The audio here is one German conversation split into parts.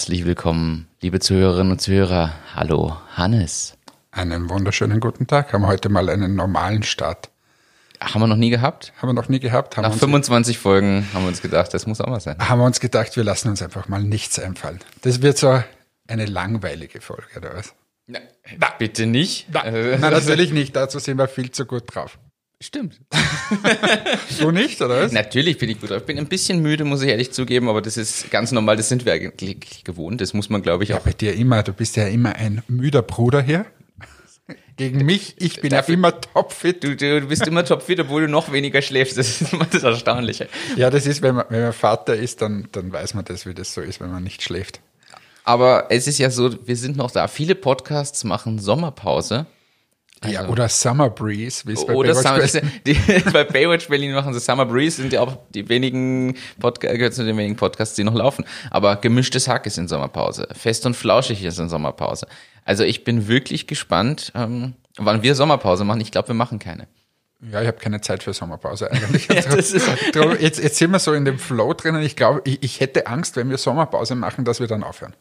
Herzlich willkommen, liebe Zuhörerinnen und Zuhörer. Hallo, Hannes. Einen wunderschönen guten Tag. Haben heute mal einen normalen Start. Haben wir noch nie gehabt? Haben wir noch nie gehabt. Haben Nach wir uns, 25 Folgen haben wir uns gedacht, das muss auch mal sein. haben wir uns gedacht, wir lassen uns einfach mal nichts einfallen. Das wird so eine langweilige Folge, oder was? Na, bitte nicht. Äh, Nein, natürlich nicht. Dazu sind wir viel zu gut drauf. Stimmt. Du nicht, oder was? Natürlich bin ich gut drauf. Ich bin ein bisschen müde, muss ich ehrlich zugeben, aber das ist ganz normal. Das sind wir eigentlich gewohnt. Das muss man, glaube ich, Ja, auch. bei dir immer. Du bist ja immer ein müder Bruder hier. Gegen mich, ich bin ja Dafür- immer topfit. Du, du bist immer topfit, obwohl du noch weniger schläfst. Das ist immer das Erstaunliche. Ja, das ist, wenn man, wenn man Vater ist, dann, dann weiß man das, wie das so ist, wenn man nicht schläft. Aber es ist ja so, wir sind noch da. Viele Podcasts machen Sommerpause. Ja, oder Summer Breeze, wie es bei Oder Baywatch Summer, heißt. die, bei Baywatch Berlin machen sie Summer Breeze, sind ja auch die wenigen Podcasts, gehört zu den wenigen Podcasts, die noch laufen. Aber gemischtes Hack ist in Sommerpause. Fest und flauschig ist in Sommerpause. Also ich bin wirklich gespannt, ähm, wann wir Sommerpause machen. Ich glaube, wir machen keine. Ja, ich habe keine Zeit für Sommerpause eigentlich. Ja, das ist- Drum- jetzt, jetzt sind wir so in dem Flow drinnen. Ich glaube, ich, ich hätte Angst, wenn wir Sommerpause machen, dass wir dann aufhören.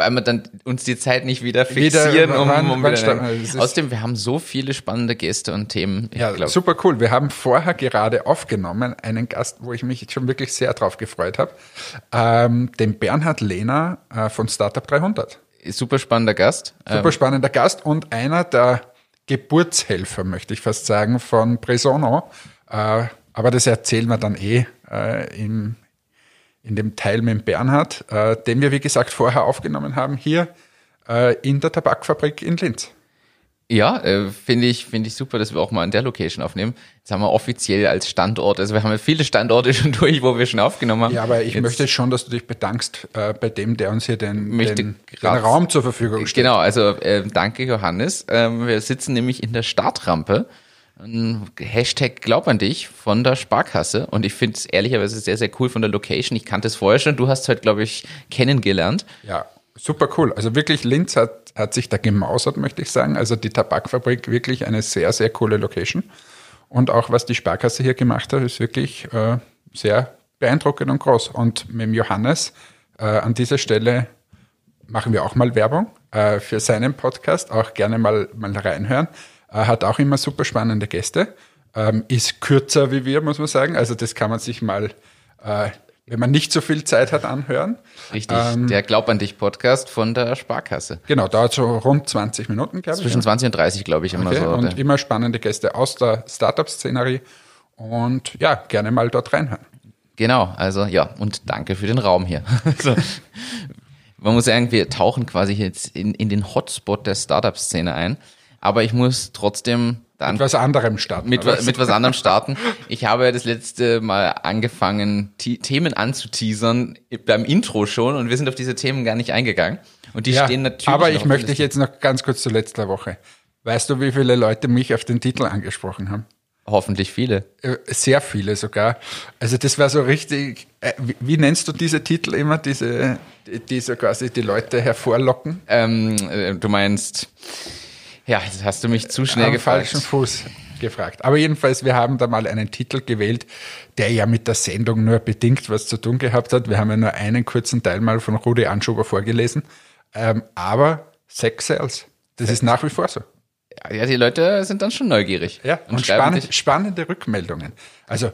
Weil wir dann uns die Zeit nicht wieder Wieder, fixieren, um, wann- um wann wieder, ist- Außerdem, wir haben so viele spannende Gäste und Themen. Ja, glaub, super cool. Wir haben vorher gerade aufgenommen einen Gast, wo ich mich schon wirklich sehr drauf gefreut habe, ähm, den Bernhard Lehner äh, von Startup 300. super spannender Gast. Super spannender Gast und einer der Geburtshelfer, möchte ich fast sagen, von Bresono. Äh, aber das erzählen wir dann eh äh, im, in dem Teil mit Bernhard, äh, den wir, wie gesagt, vorher aufgenommen haben, hier äh, in der Tabakfabrik in Linz. Ja, äh, finde ich, finde ich super, dass wir auch mal an der Location aufnehmen. Jetzt haben wir offiziell als Standort, also wir haben ja viele Standorte schon durch, wo wir schon aufgenommen haben. Ja, aber ich Jetzt- möchte schon, dass du dich bedankst äh, bei dem, der uns hier den, den, den Raum zur Verfügung stellt. Genau, also äh, danke Johannes. Ähm, wir sitzen nämlich in der Startrampe. Hashtag Glaub an dich von der Sparkasse. Und ich finde es ehrlicherweise sehr, sehr cool von der Location. Ich kannte es vorher schon. Du hast heute, glaube ich, kennengelernt. Ja, super cool. Also wirklich, Linz hat, hat sich da gemausert, möchte ich sagen. Also die Tabakfabrik wirklich eine sehr, sehr coole Location. Und auch was die Sparkasse hier gemacht hat, ist wirklich äh, sehr beeindruckend und groß. Und mit dem Johannes äh, an dieser Stelle machen wir auch mal Werbung äh, für seinen Podcast. Auch gerne mal, mal reinhören. Er hat auch immer super spannende Gäste. Ähm, ist kürzer wie wir, muss man sagen. Also das kann man sich mal, äh, wenn man nicht so viel Zeit hat, anhören. Richtig, der Glaub an dich Podcast von der Sparkasse. Genau, dauert so rund 20 Minuten, glaube ich. Zwischen 20 und 30, glaube ich, immer Okay, so. und immer spannende Gäste aus der Startup-Szenerie. Und ja, gerne mal dort reinhören. Genau, also ja, und danke für den Raum hier. Also, man muss sagen, wir tauchen quasi jetzt in, in den Hotspot der Startup-Szene ein. Aber ich muss trotzdem dann Mit was anderem starten. mit, oder? wa- mit was anderem starten. Ich habe das letzte Mal angefangen, Themen anzuteasern beim Intro schon und wir sind auf diese Themen gar nicht eingegangen. Und die ja, stehen natürlich. aber ich möchte dich jetzt noch ganz kurz zu letzter Woche. Weißt du, wie viele Leute mich auf den Titel angesprochen haben? Hoffentlich viele. Äh, Sehr viele sogar. Also das war so richtig, äh, wie, nennst du diese Titel immer, diese, die, die so quasi die Leute hervorlocken? Ähm, äh, du meinst, ja, jetzt hast du mich zu schnell am gefragt. falschen Fuß gefragt. Aber jedenfalls, wir haben da mal einen Titel gewählt, der ja mit der Sendung nur bedingt was zu tun gehabt hat. Wir haben ja nur einen kurzen Teil mal von Rudi Anschober vorgelesen. Ähm, aber Sex Sales, das ist nach wie vor so. Ja, die Leute sind dann schon neugierig. Ja, und, schreiben spannend, spannende Rückmeldungen. Also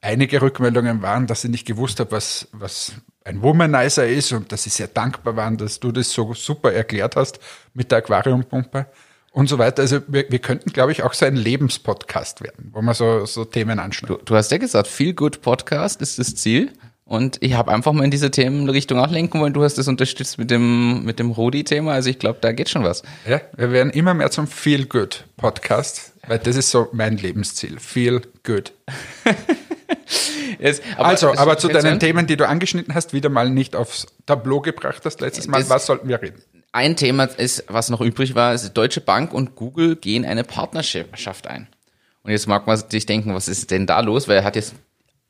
einige Rückmeldungen waren, dass ich nicht gewusst habe, was, was ein Womanizer ist und dass sie sehr dankbar waren, dass du das so super erklärt hast mit der Aquariumpumpe und so weiter. Also wir, wir könnten, glaube ich, auch so ein Lebenspodcast werden, wo man so, so Themen anschneiden. Du, du hast ja gesagt, Feel Good Podcast ist das Ziel. Und ich habe einfach mal in diese Themenrichtung auch lenken wollen. Du hast das unterstützt mit dem, mit dem Rodi-Thema. Also ich glaube, da geht schon was. Ja, wir werden immer mehr zum Feel Good Podcast, weil das ist so mein Lebensziel. Feel Good. Jetzt, also, es- aber zu deinen ein? Themen, die du angeschnitten hast, wieder mal nicht aufs Tableau gebracht hast letztes Mal. Was sollten wir reden? Ein Thema ist, was noch übrig war, ist, Deutsche Bank und Google gehen eine Partnerschaft ein. Und jetzt mag man sich denken, was ist denn da los? Weil er hat jetzt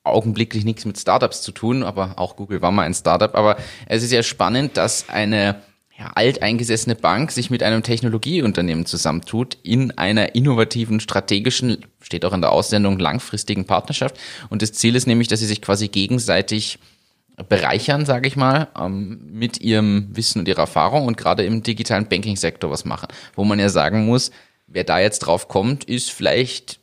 augenblicklich nichts mit Startups zu tun, aber auch Google war mal ein Startup. Aber es ist ja spannend, dass eine ja, alteingesessene Bank sich mit einem Technologieunternehmen zusammentut in einer innovativen, strategischen, steht auch in der Aussendung, langfristigen Partnerschaft. Und das Ziel ist nämlich, dass sie sich quasi gegenseitig bereichern, sage ich mal, ähm, mit ihrem Wissen und ihrer Erfahrung und gerade im digitalen Banking-Sektor was machen. Wo man ja sagen muss, wer da jetzt drauf kommt, ist vielleicht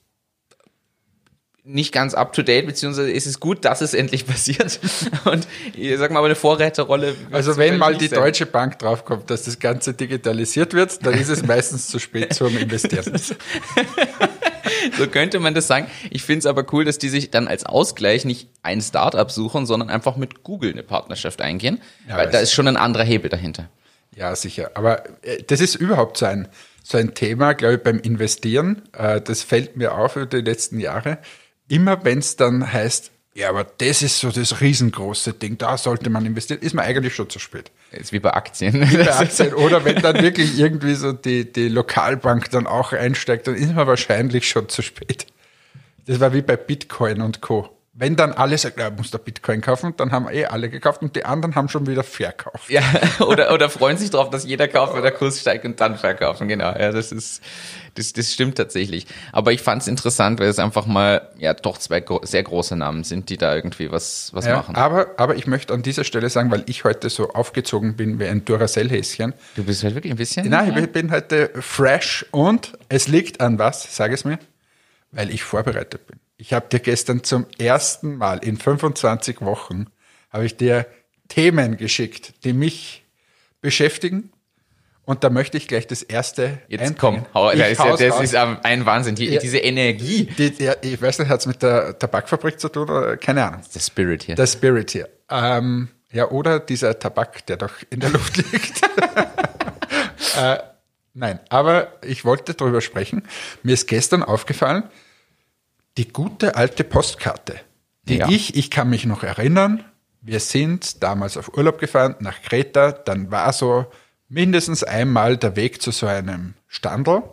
nicht ganz up to date, beziehungsweise ist es gut, dass es endlich passiert. Und ich sag mal, aber eine Vorräterrolle. Also wenn mal die sein. Deutsche Bank draufkommt, dass das Ganze digitalisiert wird, dann ist es meistens zu spät zum Investieren. so könnte man das sagen. Ich finde es aber cool, dass die sich dann als Ausgleich nicht ein Startup suchen, sondern einfach mit Google eine Partnerschaft eingehen. Ja, weil da ist schon ein anderer Hebel dahinter. Ja, sicher. Aber äh, das ist überhaupt so ein, so ein Thema, glaube ich, beim Investieren. Äh, das fällt mir auf über die letzten Jahre immer wenn es dann heißt, ja, aber das ist so das riesengroße Ding, da sollte man investieren, ist man eigentlich schon zu spät. Ist wie bei Aktien. Wie bei Aktien. Oder wenn dann wirklich irgendwie so die, die Lokalbank dann auch einsteigt, dann ist man wahrscheinlich schon zu spät. Das war wie bei Bitcoin und Co wenn dann alle sagen, ja, muss der Bitcoin kaufen, dann haben eh alle gekauft und die anderen haben schon wieder verkauft. Ja, oder, oder freuen sich darauf, dass jeder kauft, wenn der Kurs steigt und dann verkaufen. Genau, ja, das ist, das, das stimmt tatsächlich. Aber ich fand es interessant, weil es einfach mal, ja, doch zwei sehr große Namen sind, die da irgendwie was, was ja, machen. Aber, aber ich möchte an dieser Stelle sagen, weil ich heute so aufgezogen bin wie ein Duracell-Häschen. Du bist halt wirklich ein bisschen? Nein, ja. ich bin heute fresh und es liegt an was, sag es mir, weil ich vorbereitet bin. Ich habe dir gestern zum ersten Mal in 25 Wochen habe ich dir Themen geschickt, die mich beschäftigen. Und da möchte ich gleich das erste. Jetzt einbringen. komm, hau, das, ist, das ist ein Wahnsinn, die, ja, diese Energie. Die, die, ich weiß nicht, hat es mit der Tabakfabrik zu tun oder keine Ahnung. Der Spirit hier. Der Spirit hier. Ähm, ja, oder dieser Tabak, der doch in der Luft liegt. äh, nein, aber ich wollte darüber sprechen. Mir ist gestern aufgefallen, die gute alte Postkarte, die ja. ich, ich kann mich noch erinnern, wir sind damals auf Urlaub gefahren nach Kreta, dann war so mindestens einmal der Weg zu so einem Standel,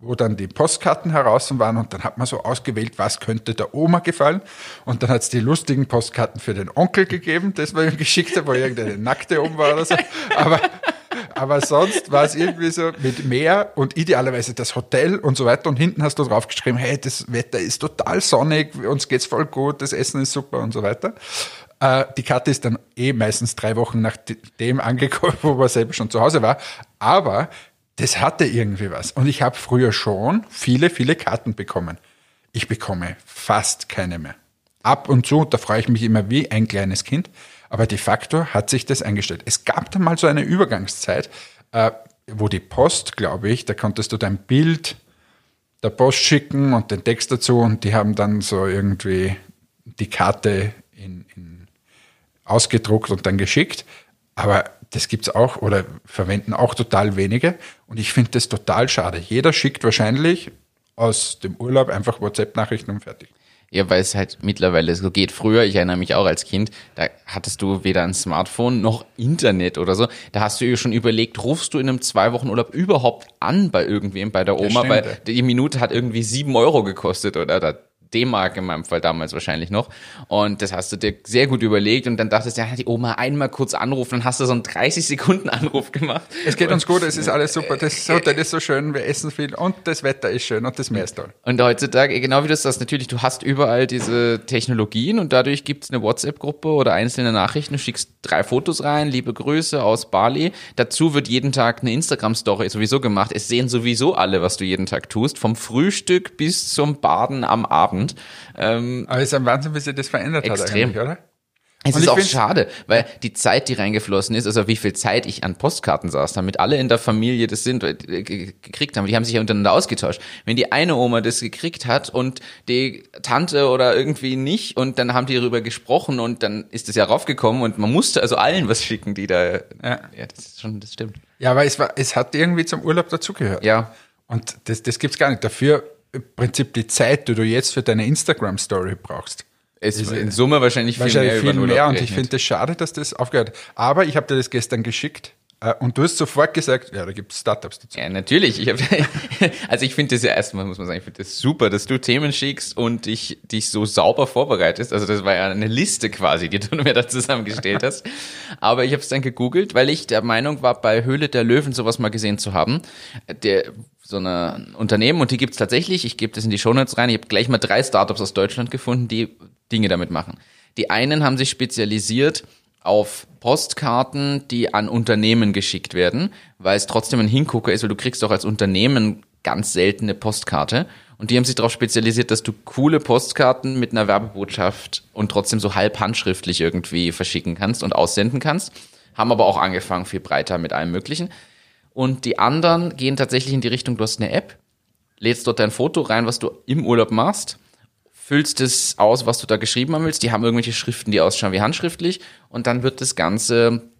wo dann die Postkarten heraus waren und dann hat man so ausgewählt, was könnte der Oma gefallen und dann hat es die lustigen Postkarten für den Onkel gegeben, das war ihm geschickt hat, wo irgendeine nackte oben war oder so, aber aber sonst war es irgendwie so mit Meer und idealerweise das Hotel und so weiter. Und hinten hast du drauf geschrieben, hey, das Wetter ist total sonnig, uns geht's voll gut, das Essen ist super und so weiter. Äh, die Karte ist dann eh meistens drei Wochen nach dem angekommen, wo man selber schon zu Hause war. Aber das hatte irgendwie was. Und ich habe früher schon viele, viele Karten bekommen. Ich bekomme fast keine mehr. Ab und zu, da freue ich mich immer wie ein kleines Kind. Aber de facto hat sich das eingestellt. Es gab da mal so eine Übergangszeit, äh, wo die Post, glaube ich, da konntest du dein Bild der Post schicken und den Text dazu und die haben dann so irgendwie die Karte in, in ausgedruckt und dann geschickt. Aber das gibt's auch oder verwenden auch total wenige. Und ich finde das total schade. Jeder schickt wahrscheinlich aus dem Urlaub einfach WhatsApp-Nachrichten und fertig. Ja, weil es halt mittlerweile so geht. Früher, ich erinnere mich auch als Kind, da hattest du weder ein Smartphone noch Internet oder so. Da hast du dir schon überlegt, rufst du in einem zwei Wochen Urlaub überhaupt an bei irgendwem, bei der Oma, weil die Minute hat irgendwie sieben Euro gekostet oder D-Mark in meinem Fall damals wahrscheinlich noch. Und das hast du dir sehr gut überlegt und dann dachtest du, ja, die Oma einmal kurz anrufen, dann hast du so einen 30 Sekunden Anruf gemacht. Es geht uns gut, es ist alles super, das Hotel ist so schön, wir essen viel und das Wetter ist schön und das Meer ist toll. Und heutzutage, genau wie du das natürlich, du hast überall diese Technologien und dadurch gibt es eine WhatsApp-Gruppe oder einzelne Nachrichten, du schickst drei Fotos rein, liebe Grüße aus Bali. Dazu wird jeden Tag eine Instagram-Story sowieso gemacht. Es sehen sowieso alle, was du jeden Tag tust, vom Frühstück bis zum Baden am Abend. Abend. Ähm, Aber es ist ein Wahnsinn, wie sich das verändert extrem. hat eigentlich, oder? Es und ist auch schade, weil die Zeit, die reingeflossen ist, also wie viel Zeit ich an Postkarten saß, damit alle in der Familie das sind, äh, gekriegt haben, die haben sich ja untereinander ausgetauscht. Wenn die eine Oma das gekriegt hat und die Tante oder irgendwie nicht und dann haben die darüber gesprochen und dann ist das ja raufgekommen und man musste also allen was schicken, die da, ja, ja das ist schon, das stimmt. Ja, aber es war, es hat irgendwie zum Urlaub dazugehört. Ja. Und das, das gibt's gar nicht. Dafür im Prinzip die Zeit, die du jetzt für deine Instagram-Story brauchst. Es ist in Summe wahrscheinlich viel wahrscheinlich mehr. Viel mehr und ich finde es schade, dass das aufgehört hat. Aber ich habe dir das gestern geschickt äh, und du hast sofort gesagt, ja, da gibt es Startups dazu. Ja, natürlich. Ich hab, also ich finde das ja erstmal, muss man sagen, ich finde das super, dass du Themen schickst und dich, dich so sauber vorbereitest. Also das war ja eine Liste quasi, die du mir da zusammengestellt hast. Aber ich habe es dann gegoogelt, weil ich der Meinung war, bei Höhle der Löwen sowas mal gesehen zu haben. Der, so eine Unternehmen und die gibt's tatsächlich. Ich gebe das in die Shownotes rein. Ich habe gleich mal drei Startups aus Deutschland gefunden, die Dinge damit machen. Die einen haben sich spezialisiert auf Postkarten, die an Unternehmen geschickt werden, weil es trotzdem ein Hingucker ist, weil du kriegst doch als Unternehmen ganz seltene Postkarte. Und die haben sich darauf spezialisiert, dass du coole Postkarten mit einer Werbebotschaft und trotzdem so halb handschriftlich irgendwie verschicken kannst und aussenden kannst. Haben aber auch angefangen viel breiter mit allem Möglichen. Und die anderen gehen tatsächlich in die Richtung, du hast eine App, lädst dort dein Foto rein, was du im Urlaub machst, füllst es aus, was du da geschrieben haben willst. Die haben irgendwelche Schriften, die ausschauen wie handschriftlich. Und dann wird das Ganze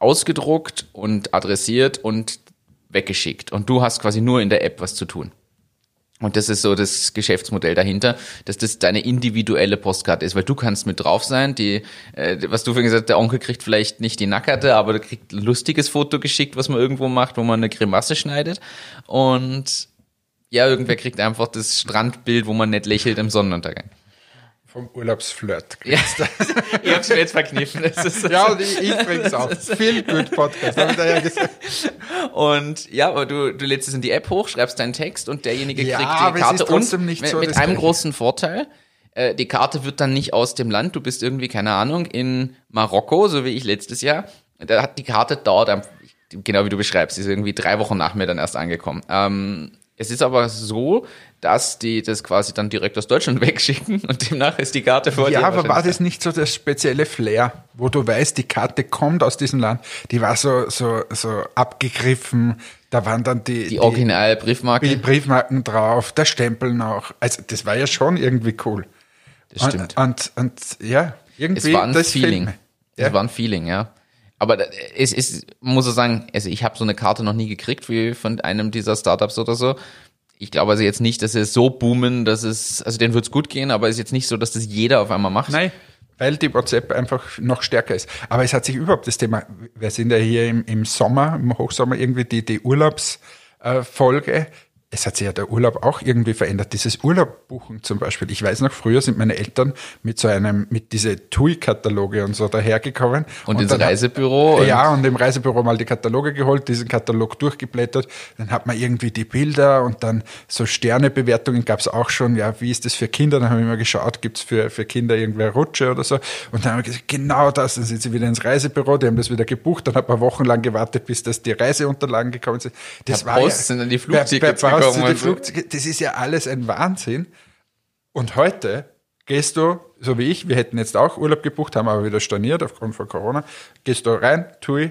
ausgedruckt und adressiert und weggeschickt. Und du hast quasi nur in der App was zu tun. Und das ist so das Geschäftsmodell dahinter, dass das deine individuelle Postkarte ist, weil du kannst mit drauf sein. Die, äh, was du vorhin gesagt hast, der Onkel kriegt vielleicht nicht die Nackerte, aber der kriegt ein lustiges Foto geschickt, was man irgendwo macht, wo man eine Grimasse schneidet. Und ja, irgendwer kriegt einfach das Strandbild, wo man nicht lächelt im Sonnenuntergang. Vom Urlaubsflirt. Ja, ich hab's mir jetzt verkniffen. Das ist, Ja, und ich, ich bring's auch. Viel gut Podcast, habe ich da ja gesagt. Und ja, aber du, du lädst es in die App hoch, schreibst deinen Text und derjenige Ja, kriegt die es Karte und mit, so mit einem Gleiche. großen Vorteil. Äh, die Karte wird dann nicht aus dem Land. Du bist irgendwie, keine Ahnung, in Marokko, so wie ich letztes Jahr. Da hat die Karte dauert, genau wie du beschreibst, ist irgendwie drei Wochen nach mir dann erst angekommen. Ähm, es ist aber so, dass die das quasi dann direkt aus Deutschland wegschicken und demnach ist die Karte vor dir. Ja, aber war das nicht so das spezielle Flair, wo du weißt, die Karte kommt aus diesem Land, die war so, so, so abgegriffen, da waren dann die, die original Briefmarke. die Briefmarken drauf, der Stempel noch. Also das war ja schon irgendwie cool. Das stimmt. Und, und, und ja, irgendwie Es war ein das Feeling. mir. Es Ja. war ein Feeling, ja. Aber es ist, muss so sagen, also ich habe so eine Karte noch nie gekriegt wie von einem dieser Startups oder so. Ich glaube also jetzt nicht, dass sie so boomen, dass es, also denen wird's gut gehen, aber es ist jetzt nicht so, dass das jeder auf einmal macht. Nein, weil die WhatsApp einfach noch stärker ist. Aber es hat sich überhaupt das Thema, wir sind ja hier im, im Sommer, im Hochsommer irgendwie die, die Urlaubsfolge. Es hat sich ja der Urlaub auch irgendwie verändert. Dieses Urlaubbuchen zum Beispiel. Ich weiß noch, früher sind meine Eltern mit so einem, mit diese TUI-Kataloge und so dahergekommen. Und, ins dann hat- Reisebüro. und- ja, und im Reisebüro mal die Kataloge geholt, diesen Katalog durchgeblättert. Dann hat man irgendwie die Bilder und dann so Sternebewertungen gab es auch schon. Ja, wie ist das für Kinder? Dann haben wir mal geschaut, gibt's für, für Kinder irgendwie Rutsche oder so. Und dann haben wir gesagt, genau das. Dann sind sie wieder ins Reisebüro, die haben das wieder gebucht. Dann hat man wochenlang gewartet, bis das die Reiseunterlagen gekommen sind. Das Per Post sind dann die Flugtickets per, per Und so. Flugtickets. Das ist ja alles ein Wahnsinn. Und heute gehst du, so wie ich, wir hätten jetzt auch Urlaub gebucht, haben aber wieder storniert aufgrund von Corona, gehst du rein, tui,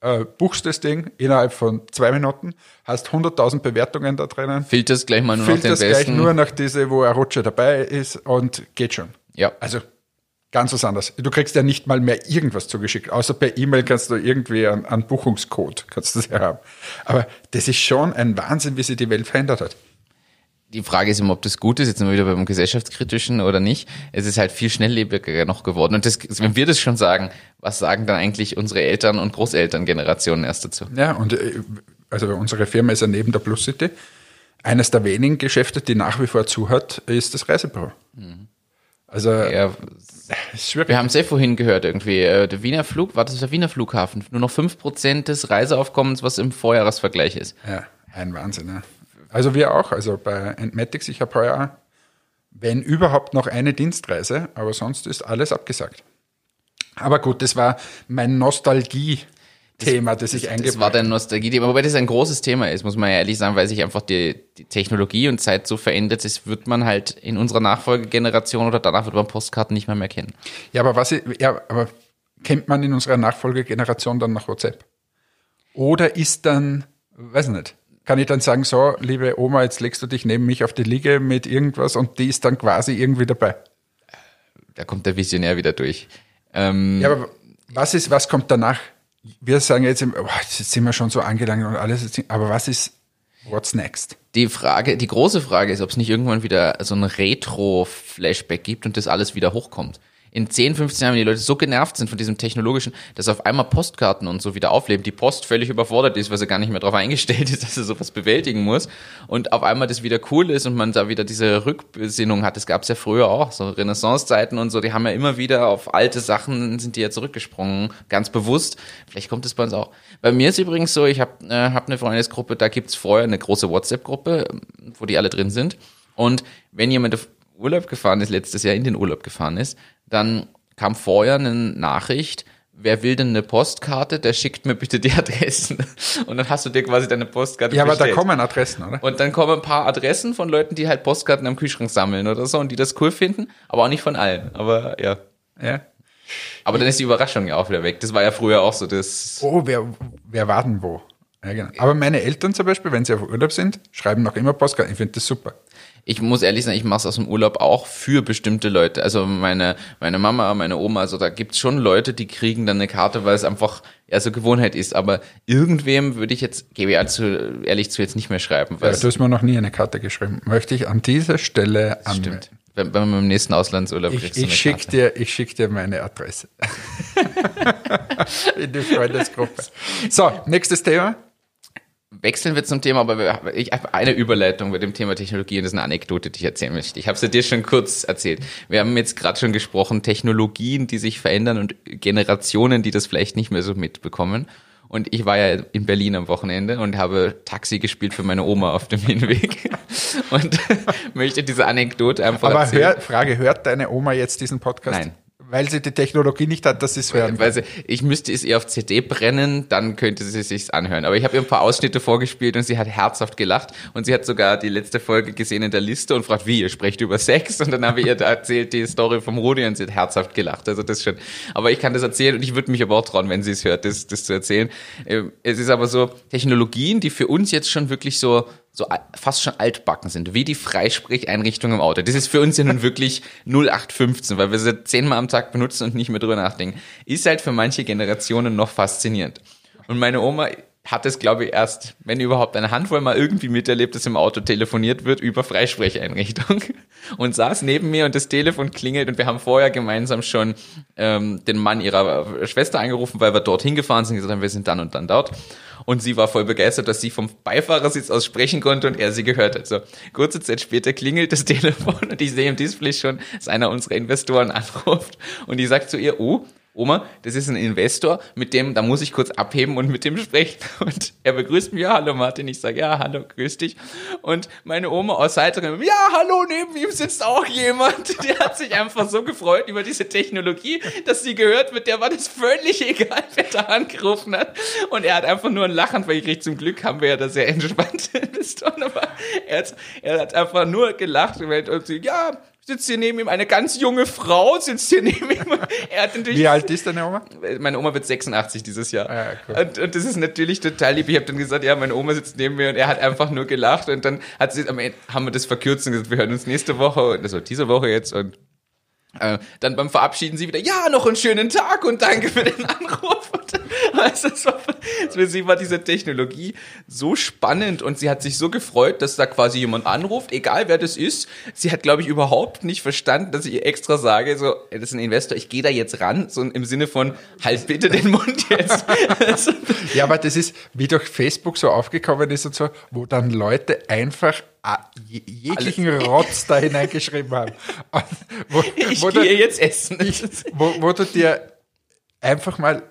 äh, buchst das Ding innerhalb von zwei Minuten, hast 100.000 Bewertungen da drinnen, filterst gleich mal nur noch den filterst gleich besten. nur nach diese, wo ein Rutscher dabei ist und geht schon. ja. Also ganz was anderes. Du kriegst ja nicht mal mehr irgendwas zugeschickt, außer per E-Mail kannst du irgendwie einen, einen Buchungscode, kannst du das ja haben. Aber das ist schon ein Wahnsinn, wie sich die Welt verändert hat. die Frage ist immer, ob das gut ist, jetzt sind wir wieder beim gesellschaftskritischen oder nicht. Es ist halt viel schnelllebiger noch geworden. Und das, wenn wir das schon sagen, was sagen dann eigentlich unsere Eltern- und Großelterngenerationen erst dazu? Ja, und äh, also unsere Firma ist ja neben der Plus City. Eines der wenigen Geschäfte, die nach wie vor zu hat, ist das Reisebüro. Also Ja, ist schwierig. wir haben es ja vorhin gehört irgendwie. äh, Der Wiener Flug, war das der Wiener Flughafen? Nur noch 5% des Reiseaufkommens, was im Vorjahresvergleich ist. Ja, ein Wahnsinn. Ja. Also wir auch. Also bei Entmatics, ich habe heuer, wenn überhaupt noch eine Dienstreise, aber sonst ist alles abgesagt. Aber gut, das war mein Nostalgie-Thema, das, ich Das eingebracht war dein Nostalgie-Thema, wobei das ein großes Thema ist, muss man ja ehrlich sagen, weil sich einfach die, die Technologie und Zeit so verändert ist, wird man halt in unserer Nachfolgegeneration oder danach wird man Postkarten nicht mehr mehr kennen. Ja, aber was, ich- ja, aber kennt man in unserer Nachfolgegeneration dann noch WhatsApp? Oder ist dann, weiß nicht, kann ich dann sagen, so, liebe Oma, jetzt legst du dich neben mich auf die Liege mit irgendwas und die ist dann quasi irgendwie dabei. Da kommt der Visionär wieder durch. Ähm, Ja, aber was ist, was kommt danach? Wir sagen jetzt, oh, jetzt sind wir schon so angelangt und alles, aber was ist, what's next? Die Frage, die große Frage ist, ob es nicht irgendwann wieder so ein Retro-Flashback gibt und das alles wieder hochkommt. In 10, 15 Jahren, wenn die Leute so genervt sind von diesem technologischen, dass auf einmal Postkarten und so wieder aufleben, die Post völlig überfordert ist, weil sie gar nicht mehr darauf eingestellt ist, dass sie sowas bewältigen muss und auf einmal das wieder cool ist und man da wieder diese Rückbesinnung hat. Das gab es ja früher auch, so Renaissance-Zeiten und so, die haben ja immer wieder auf alte Sachen, sind die ja zurückgesprungen, ganz bewusst. Vielleicht kommt es bei uns auch. Bei mir ist übrigens so, ich habe äh, hab eine Freundesgruppe, da gibt's vorher eine große WhatsApp-Gruppe, wo die alle drin sind und wenn jemand auf Urlaub gefahren ist, letztes Jahr in den Urlaub gefahren ist, dann kam vorher eine Nachricht, wer will denn eine Postkarte, der schickt mir bitte die Adressen. Und dann hast du dir quasi deine Postkarte Ja, aber da bestellt. kommen Adressen, oder? Und dann kommen ein paar Adressen von Leuten, die halt Postkarten am Kühlschrank sammeln oder so und die das cool finden, aber auch nicht von allen. Aber ja. Ja. Aber dann ist die Überraschung ja auch wieder weg. Das war ja früher auch so das. Oh, wer, wer war denn wo? Ja, genau. Aber meine Eltern zum Beispiel, wenn sie auf Urlaub sind, schreiben noch immer Postkarten. Ich finde das super. Ich muss ehrlich sagen, ich mache es aus dem Urlaub auch für bestimmte Leute. Also meine, meine Mama, meine Oma, also da gibt's schon Leute, die kriegen dann eine Karte, weil es einfach eher so Gewohnheit ist. Aber irgendwem würde ich jetzt, gebe ich zu, ehrlich zu, jetzt nicht mehr schreiben. Weil Ja, du hast mir noch nie eine Karte geschrieben. Möchte ich an dieser Stelle anmelden. stimmt. Wenn, wenn man im nächsten Auslandsurlaub Ich, kriegst ich schicke dir, ich schick dir meine Adresse. In die Freundesgruppe. So, nächstes Thema. Wechseln wir zum Thema, aber ich habe eine Überleitung bei dem Thema Technologie und das ist eine Anekdote, die ich erzählen möchte. Ich habe sie dir schon kurz erzählt. Wir haben jetzt gerade schon gesprochen, Technologien, die sich verändern und Generationen, die das vielleicht nicht mehr so mitbekommen. Und ich war ja in Berlin am Wochenende und habe Taxi gespielt für meine Oma auf dem Hinweg und möchte diese Anekdote einfach Aber erzählen. hör, Frage, hört deine Oma jetzt diesen Podcast? Nein. Weil sie die Technologie nicht hat, dass sie es hören Weil sie, ich müsste es ihr auf CD brennen, dann könnte sie sich's anhören. Aber ich habe ihr ein paar Ausschnitte vorgespielt und sie hat herzhaft gelacht und sie hat sogar die letzte Folge gesehen in der Liste und fragt, wie, ihr sprecht über Sex? Und dann habe ich ihr da erzählt die Story vom Rudi und sie hat herzhaft gelacht. Also das schon. Aber ich kann das erzählen und ich würde mich aber auch trauen, wenn sie es hört, das, das zu erzählen. Ähm, Es ist aber so, Technologien, die für uns jetzt schon wirklich so so fast schon altbacken sind, wie die Freisprecheinrichtung im Auto. Das ist für uns ja nun wirklich 0815, weil wir sie zehnmal am Tag benutzen und nicht mehr drüber nachdenken. Ist halt für manche Generationen noch faszinierend. Und meine Oma hat es, glaube ich, erst, wenn überhaupt, eine Handvoll mal irgendwie miterlebt, dass im Auto telefoniert wird über Freisprecheinrichtung und saß neben mir und das Telefon klingelt und wir haben vorher gemeinsam schon ähm, den Mann ihrer Schwester angerufen, weil wir dorthin gefahren sind, gesagt haben, wir sind dann und dann dort. Und sie war voll begeistert, dass sie vom Beifahrersitz aus sprechen konnte und er sie gehört hat. So, kurze Zeit später klingelt das Telefon und ich sehe im Display schon, dass einer unserer Investoren anruft und die sagt zu ihr, oh, Oma, das ist ein Investor, mit dem, da muss ich kurz abheben und mit dem sprechen. Und er begrüßt mich, ja, hallo Martin. Ich sage, ja, hallo, grüß dich. Und meine Oma aus Seiterin, ja, hallo, neben ihm sitzt auch jemand. Der hat sich einfach so gefreut über diese Technologie, dass sie gehört wird. Der war das völlig egal, wer da angerufen hat. Und er hat einfach nur ein Lachen, krieg zum Glück haben wir ja da sehr er hat, er hat einfach nur gelacht und sie, ja, sitzt hier neben ihm eine ganz junge Frau, sitzt hier neben ihm. Er hat natürlich Wie alt ist deine Oma? meine Oma wird 86 dieses Jahr. Ah, cool. und, und das ist natürlich total lieb. Ich habe dann gesagt, ja, meine Oma sitzt neben mir und er hat einfach nur gelacht und dann hat sie am Ende, haben wir das verkürzt und gesagt, wir hören uns nächste Woche also diese Woche jetzt und äh, dann beim Verabschieden sie wieder, ja, noch einen schönen Tag und danke für den Anruf. Und, also, es war, für sie war diese Technologie so spannend und sie hat sich so gefreut, dass da quasi jemand anruft, egal wer das ist. Sie hat, glaube ich, überhaupt nicht verstanden, dass ich ihr extra sage, so, das ist ein Investor, ich gehe da jetzt ran, so im Sinne von, halt bitte den Mund jetzt. Also, Ja, aber das ist, wie durch Facebook so aufgekommen ist und so, wo dann Leute einfach ah, je- jeglichen Rotz da hineingeschrieben haben. Und Wo, ich wo, du, gehe jetzt essen. ich, wo, wo du dir einfach mal,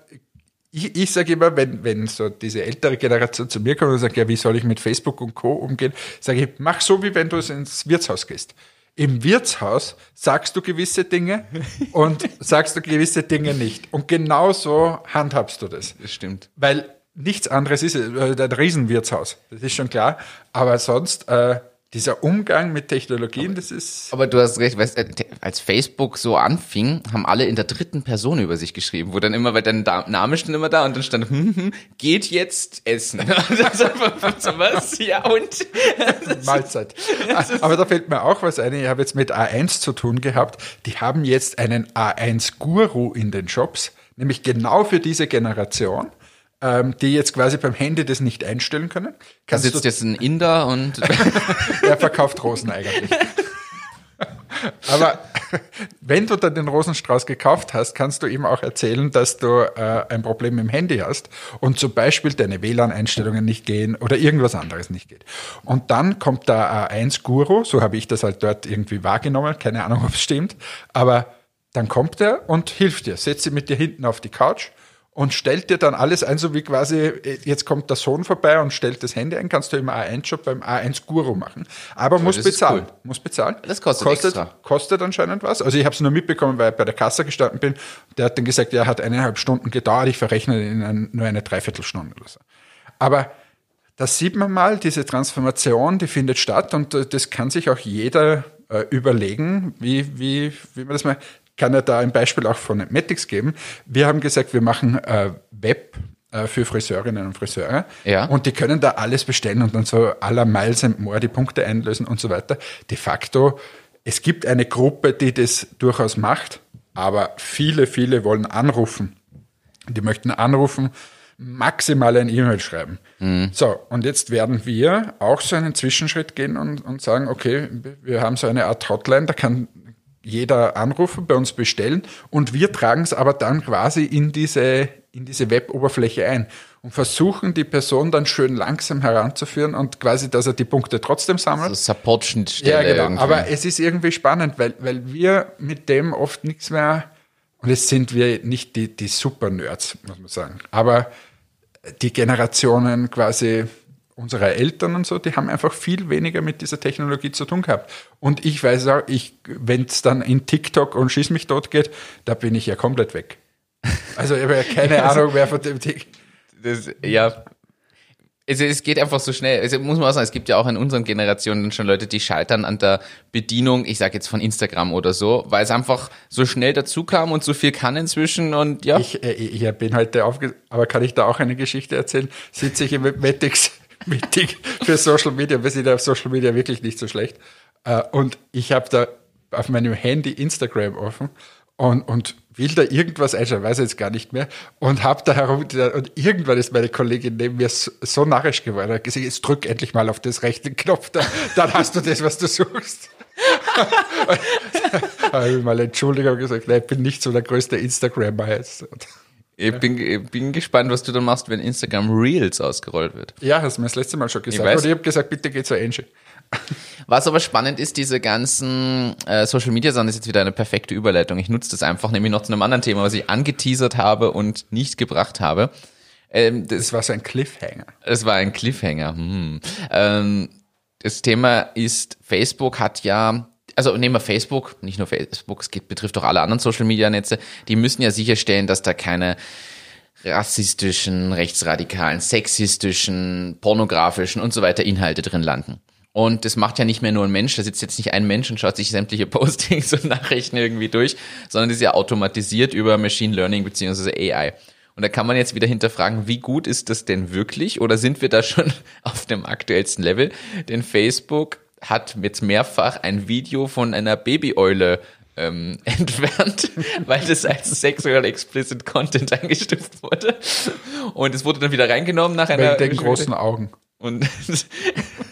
ich, ich sage immer, wenn, wenn so diese ältere Generation zu mir kommt und sagt, ja, wie soll ich mit Facebook und Co. umgehen, sage ich, mach so, wie wenn du ins Wirtshaus gehst. Im Wirtshaus sagst du gewisse Dinge und sagst du gewisse Dinge nicht. Und genau so handhabst du das. das stimmt. Weil nichts anderes ist es, äh, ein Riesenwirtshaus, das ist schon klar. Aber sonst, äh, dieser Umgang mit Technologien, das ist. Aber du hast recht, weißt, als Facebook so anfing, haben alle in der dritten Person über sich geschrieben, wo dann immer, weil dein Name stand immer da und dann stand, hm, hm, geht jetzt essen. Was? Ja, und? Mahlzeit. Ah, Aber da fällt mir auch was ein. Ich habe jetzt mit A1 zu tun gehabt. Die haben jetzt einen A1-Guru in den Shops, nämlich genau für diese Generation, ähm, die jetzt quasi beim Handy das nicht einstellen können. Da sitzt jetzt ein Inder und Er verkauft Rosen eigentlich. Aber wenn du dann den Rosenstrauß gekauft hast, kannst du ihm auch erzählen, dass du äh, ein Problem mit dem Handy hast und zum Beispiel deine WLAN-Einstellungen nicht gehen oder irgendwas anderes nicht geht. Und dann kommt der A1-Guru, so habe ich das halt dort irgendwie wahrgenommen, keine Ahnung, ob es stimmt, aber dann kommt er und hilft dir, setzt sie mit dir hinten auf die Couch und stellt dir dann alles ein, so wie quasi, jetzt kommt der Sohn vorbei und stellt das Handy ein, kannst du im A1-Shop beim A1 Guru machen. Aber muss bezahlen. Cool. Muss bezahlen. Das kostet, kostet extra. Kostet anscheinend was. Also ich habe es nur mitbekommen, weil ich bei der Kasse gestanden bin. Der hat dann gesagt, ja, hat eineinhalb Stunden gedauert, ich verrechne in nur eine Dreiviertelstunde oder so. Aber da sieht man mal, diese Transformation, die findet statt und äh, das kann sich auch jeder äh, überlegen, wie, wie, wie man das mal kann ja da ein Beispiel auch von Matics geben. Wir haben gesagt, wir machen äh, Web äh, für Friseurinnen und Friseure. Ja. Und die können da alles bestellen und dann so aller Miles and more die Punkte einlösen und so weiter. De facto, es gibt eine Gruppe, die das durchaus macht, aber viele, viele wollen anrufen. Die möchten anrufen, maximal ein E-Mail schreiben. Mhm. So, und jetzt werden wir auch so einen Zwischenschritt gehen und, und sagen, okay, wir haben so eine Art Hotline, da kann jeder anrufen, bei uns bestellen und wir tragen es aber dann quasi in diese, in diese Web-Oberfläche ein und versuchen die Person dann schön langsam heranzuführen und quasi, dass er die Punkte trotzdem sammelt. Also Support-Schnittstelle. Ja, genau. Irgendwie. Aber es ist irgendwie spannend, weil, weil wir mit dem oft nichts mehr, und jetzt sind wir nicht die, die Super-Nerds, muss man sagen, aber die Generationen quasi unserer Eltern und so, die haben einfach viel weniger mit dieser Technologie zu tun gehabt. Und ich weiß auch, ich, wenn es dann in TikTok und Schieß mich tot geht, da bin ich ja komplett weg. Also ich habe ja keine Ahnung mehr von dem TikTok. ja, es, es geht einfach so schnell. Also muss man auch sagen, es gibt ja auch in unseren Generationen schon Leute, die scheitern an der Bedienung, ich sage jetzt von Instagram oder so, weil es einfach so schnell dazu kam und so viel kann inzwischen und ja. Ich, äh, ich bin heute aufge... Aber kann ich da auch eine Geschichte erzählen? Sitze ich im Metix Meeting für Social Media. Wir sind auf Social Media wirklich nicht so schlecht. Äh, und ich habe da auf meinem Handy Instagram offen und, und will da irgendwas einschauen, weiß jetzt gar nicht mehr. Und habe da herum, und irgendwann ist meine Kollegin neben mir so, narrisch geworden, hat gesagt, jetzt drück endlich mal auf das rechte Knopf, da, dann hast du das, was du suchst. habe ich mal Entschuldigung gesagt, nein, ich bin nicht so der größte Instagrammer jetzt. Ich bin, ich bin gespannt, was du dann machst, wenn Instagram Reels ausgerollt wird. Ja, hast du mir das letzte Mal schon gesagt. Ich Und ich habe gesagt, bitte geh zur Angie. Was aber spannend ist, diese ganzen äh, Social Media Sachen ist jetzt wieder eine perfekte Überleitung. Ich nutze das einfach nämlich noch zu einem anderen Thema, was ich angeteasert habe und nicht gebracht habe. Ähm, das, das war so ein Cliffhanger. Es war ein Cliffhanger. Hm. Ähm, das Thema ist, Facebook hat ja also nehmen wir Facebook, nicht nur Facebook, es betrifft auch alle anderen Social Media Netze, die müssen ja sicherstellen, dass da keine rassistischen, rechtsradikalen, sexistischen, pornografischen und so weiter Inhalte drin landen. Und das macht ja nicht mehr nur ein Mensch, da sitzt jetzt nicht ein Mensch und schaut sich sämtliche Postings und Nachrichten irgendwie durch, sondern das ist ja automatisiert über Machine Learning beziehungsweise AI. Und da kann man jetzt wieder hinterfragen, wie gut ist das denn wirklich? Oder sind wir da schon auf dem aktuellsten Level? Denn Facebook hat jetzt mehrfach ein Video von einer Babyeule ähm, entfernt, weil das als sexual explicit Content eingestuft wurde. Und es wurde dann wieder reingenommen nach einer. Mit den großen Augen. Und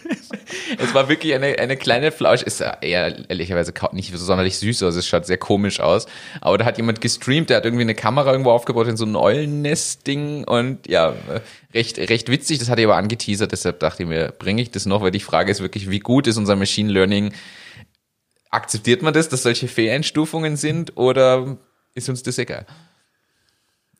es war wirklich eine, eine kleine Flausch. Ist eher ehrlicherweise nicht so sonderlich süß, also es schaut sehr komisch aus. Aber da hat jemand gestreamt, der hat irgendwie eine Kamera irgendwo aufgebaut in so ein Eulennest-Ding und ja, recht, recht witzig. Das hatte ich aber angeteasert, deshalb dachte ich mir, bringe ich das noch, weil die Frage ist wirklich, wie gut ist unser Machine Learning? Akzeptiert man das, dass solche Fehleinstufungen sind oder ist uns das egal?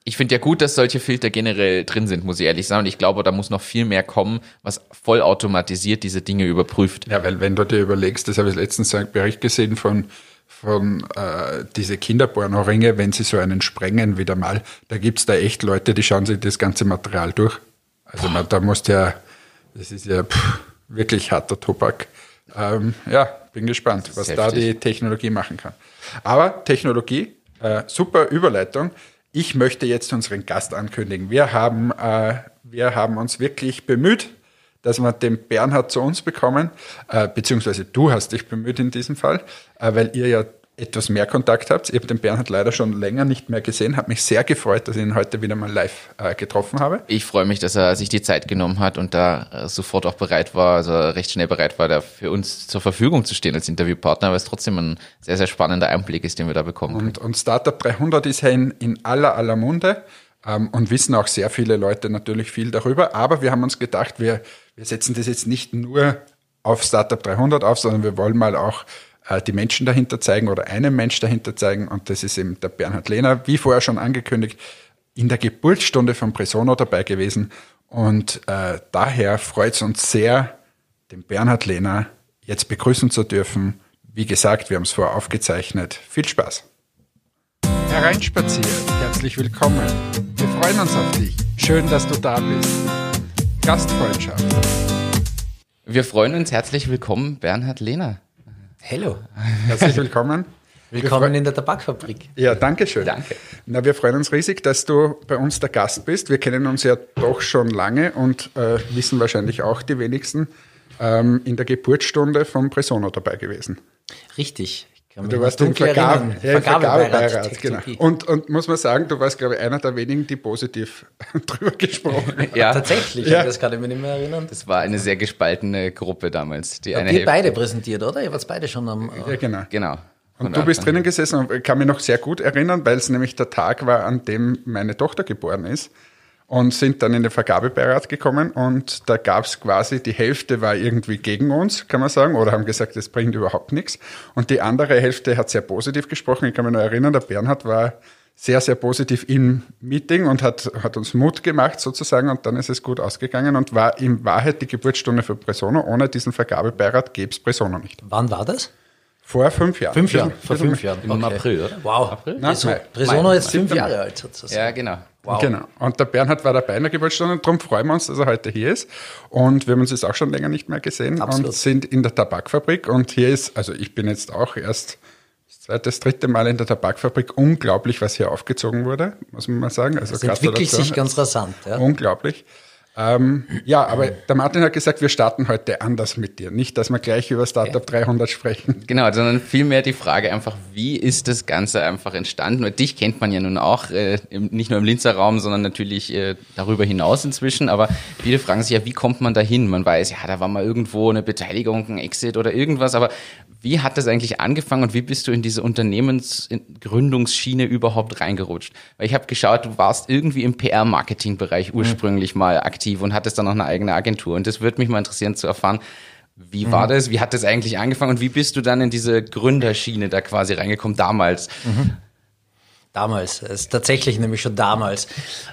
Ich finde ja gut, dass solche Filter generell drin sind, muss ich ehrlich sagen. Und ich glaube, da muss noch viel mehr kommen, was vollautomatisiert diese Dinge überprüft. Ja, weil wenn du dir überlegst, das habe ich letztens einen Bericht gesehen von von äh, diese Kinderpornoringe, wenn sie so einen sprengen wieder mal, da gibt es da echt Leute, die schauen sich das ganze Material durch. Also man, da musst ja, das ist ja pff, wirklich harter Tobak. Ähm, ja, bin gespannt, was heftig. da die Technologie machen kann. Aber Technologie, äh, super Überleitung ich möchte jetzt unseren Gast ankündigen. Wir haben, äh, wir haben uns wirklich bemüht, dass wir den Bernhard zu uns bekommen, äh, beziehungsweise du hast dich bemüht in diesem Fall, äh, weil ihr ja etwas mehr Kontakt habt. Ich habe den Bernhard leider schon länger nicht mehr gesehen, habe mich sehr gefreut, dass ich ihn heute wieder mal live äh, getroffen habe. Ich freue mich, dass er sich die Zeit genommen hat und da äh, sofort auch bereit war, also recht schnell bereit war, da für uns zur Verfügung zu stehen als Interviewpartner, weil es trotzdem ein sehr, sehr spannender Einblick ist, den wir da bekommen. Und, und Startup 300 ist ja in, in aller, aller Munde ähm, und wissen auch sehr viele Leute natürlich viel darüber, aber wir haben uns gedacht, wir, wir setzen das jetzt nicht nur auf Startup 300 auf, sondern wir wollen mal auch die Menschen dahinter zeigen oder einen Mensch dahinter zeigen. Und das ist eben der Bernhard Lehner, wie vorher schon angekündigt. in der Geburtsstunde von Presono dabei gewesen. Und äh, daher freut es uns sehr, den Bernhard Lehner jetzt begrüßen zu dürfen. Wie gesagt, wir haben es vorher aufgezeichnet. Viel Spaß. Hereinspaziert, herzlich willkommen. Wir freuen uns auf dich. Schön, dass du da bist. Gastfreundschaft. Wir freuen uns herzlich willkommen, Bernhard Lehner. Hello. Herzlich willkommen. Willkommen in der Tabakfabrik. Ja, danke schön. Danke. Na, wir freuen uns riesig, dass du bei uns der Gast bist. Wir kennen uns ja doch schon lange und äh, wissen wahrscheinlich auch die wenigsten ähm, in der Geburtsstunde von Presono dabei gewesen. Richtig. Du warst im dunkel Vergabe, erinnern. ja, im Vergabebeirat, genau. Und, und muss man sagen, du warst, glaube ich, einer der wenigen, die positiv drüber gesprochen haben. Ja, Tatsächlich, Ja. das kann ich mir nicht mehr erinnern. das war eine sehr gespaltene Gruppe damals. Die eine Habt ihr beide präsentiert, oder? Ihr wart beide schon am. Ja, genau. Genau. Und du bist drinnen gesessen und ich kann mich noch sehr gut erinnern, weil es nämlich der Tag war, an dem meine Tochter geboren ist. Und sind dann in den Vergabebeirat gekommen und da gab es quasi, die Hälfte war irgendwie gegen uns, kann man sagen, oder haben gesagt, das bringt überhaupt nichts. Und die andere Hälfte hat sehr positiv gesprochen. Ich kann mich noch erinnern, der Bernhard war sehr, sehr positiv im Meeting und hat, hat uns Mut gemacht sozusagen und dann ist es gut ausgegangen und war in Wahrheit die Geburtsstunde für Presono. Ohne diesen Vergabebeirat gäbe es Presono nicht. Wann war das? Vor fünf Jahren. Fünf Jahre. Bisschen- Vor fünf. Jahren. Im April, oder? Wow. April? Nein. Presono Mai. jetzt fünf Jahre Mai. alt sozusagen. Ja, genau. Wow. Genau. Und der Bernhard war dabei in der Geburtsstunde und darum freuen wir uns, dass er heute hier ist. Und wir haben uns jetzt auch schon länger nicht mehr gesehen Absolut. und sind in der Tabakfabrik. Und hier ist, also ich bin jetzt auch erst das zweite, das dritte Mal in der Tabakfabrik. Unglaublich, was hier aufgezogen wurde, muss man mal sagen. Also Das entwickelt sich ganz rasant. Ja. Unglaublich. Ähm, ja, aber der Martin hat gesagt, wir starten heute anders mit dir. Nicht, dass wir gleich über Startup 300 sprechen. Genau, sondern vielmehr die Frage einfach, wie ist das Ganze einfach entstanden? Weil dich kennt man ja nun auch, äh, nicht nur im Linzer Raum, sondern natürlich äh, darüber hinaus inzwischen. Aber viele fragen sich ja, wie kommt man da hin? Man weiß, ja, da war mal irgendwo eine Beteiligung, ein Exit oder irgendwas. Aber wie hat das eigentlich angefangen und wie bist du in diese Unternehmensgründungsschiene überhaupt reingerutscht? Weil ich habe geschaut, du warst irgendwie im PR-Marketing-Bereich ursprünglich mal aktiv und hattest dann noch eine eigene Agentur. Und das würde mich mal interessieren zu erfahren, wie war das? Wie hat das eigentlich angefangen und wie bist du dann in diese Gründerschiene da quasi reingekommen damals? Damals, es ist tatsächlich nämlich schon damals.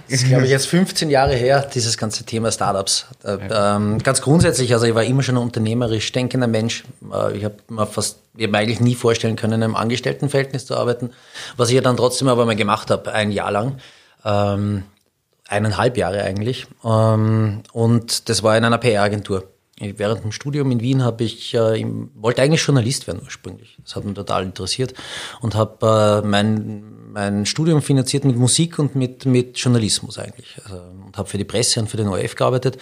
Das ist, glaube ich, jetzt 15 Jahre her, dieses ganze Thema Startups. Äh, ähm, ganz grundsätzlich, also ich war immer schon ein unternehmerisch denkender Mensch. Äh, ich habe mir fast, ich hab mir eigentlich nie vorstellen können, in einem Angestelltenverhältnis zu arbeiten, was ich ja dann trotzdem aber mal gemacht habe, ein Jahr lang. Ähm, eineinhalb Jahre eigentlich. Ähm, und das war in einer PR-Agentur. Während dem Studium in Wien habe ich, äh, wollte eigentlich Journalist werden ursprünglich. Das hat mich total interessiert und habe äh, mein, mein Studium finanziert mit Musik und mit, mit Journalismus eigentlich. Also, und habe für die Presse und für den ORF gearbeitet.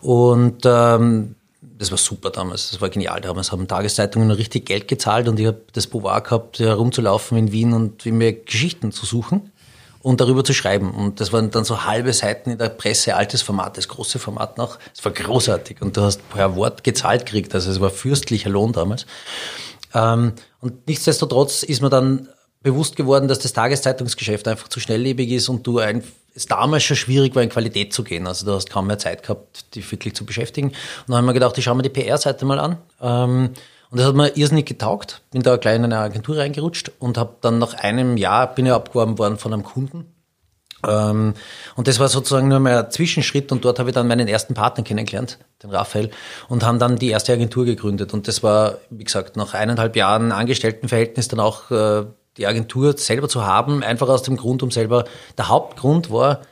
Und ähm, das war super damals, das war genial. Damals haben Tageszeitungen richtig Geld gezahlt und ich habe das Pouvoir gehabt, herumzulaufen in Wien und mir Geschichten zu suchen und darüber zu schreiben. Und das waren dann so halbe Seiten in der Presse, altes Format, das große Format noch. Es war großartig und du hast per Wort gezahlt gekriegt, also es war fürstlicher Lohn damals. Ähm, und nichtsdestotrotz ist mir dann bewusst geworden, dass das Tageszeitungsgeschäft einfach zu schnelllebig ist und du ein, es damals schon schwierig war, in Qualität zu gehen. Also du hast kaum mehr Zeit gehabt, dich wirklich zu beschäftigen. Und dann haben wir gedacht, ich schaue mir die PR-Seite mal an. Und das hat mir irrsinnig getaugt. Bin da gleich in eine Agentur reingerutscht und habe dann nach einem Jahr, bin ich abgeworben worden von einem Kunden. Ähm, und das war sozusagen nur mal ein Zwischenschritt und dort habe ich dann meinen ersten Partner kennengelernt, den Raphael, und haben dann die erste Agentur gegründet. Und das war, wie gesagt, nach eineinhalb Jahren Angestelltenverhältnis dann auch äh, die Agentur selber zu haben, einfach aus dem Grund, um selber, der Hauptgrund war,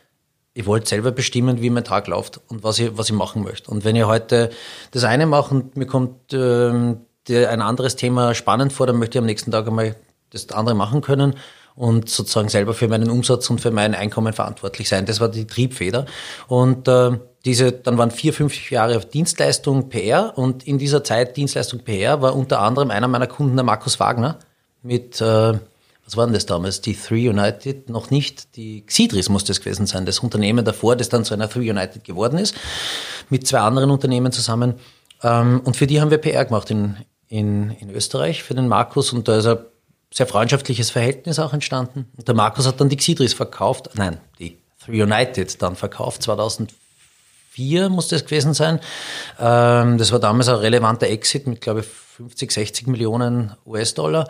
ich wollte selber bestimmen, wie mein Tag läuft und was ich, was ich machen möchte. Und wenn ich heute das eine mache und mir kommt ähm, der, ein anderes Thema spannend vor, dann möchte ich am nächsten Tag einmal das andere machen können und sozusagen selber für meinen Umsatz und für mein Einkommen verantwortlich sein. Das war die Triebfeder. Und äh, diese, dann waren vier, fünf Jahre Dienstleistung PR und in dieser Zeit Dienstleistung PR war unter anderem einer meiner Kunden der Markus Wagner mit äh, was war denn das damals? Die Three United noch nicht. Die Xidris muss das gewesen sein, das Unternehmen davor, das dann zu einer Three United geworden ist, mit zwei anderen Unternehmen zusammen. Ähm, und für die haben wir PR gemacht in, in, in Österreich, für den Markus. Und da ist ein sehr freundschaftliches Verhältnis auch entstanden. Und der Markus hat dann die Xidris verkauft, nein, die Three United dann verkauft, 2004 muss das gewesen sein. Ähm, das war damals ein relevanter Exit mit, glaube ich, 50, 60 Millionen US-Dollar.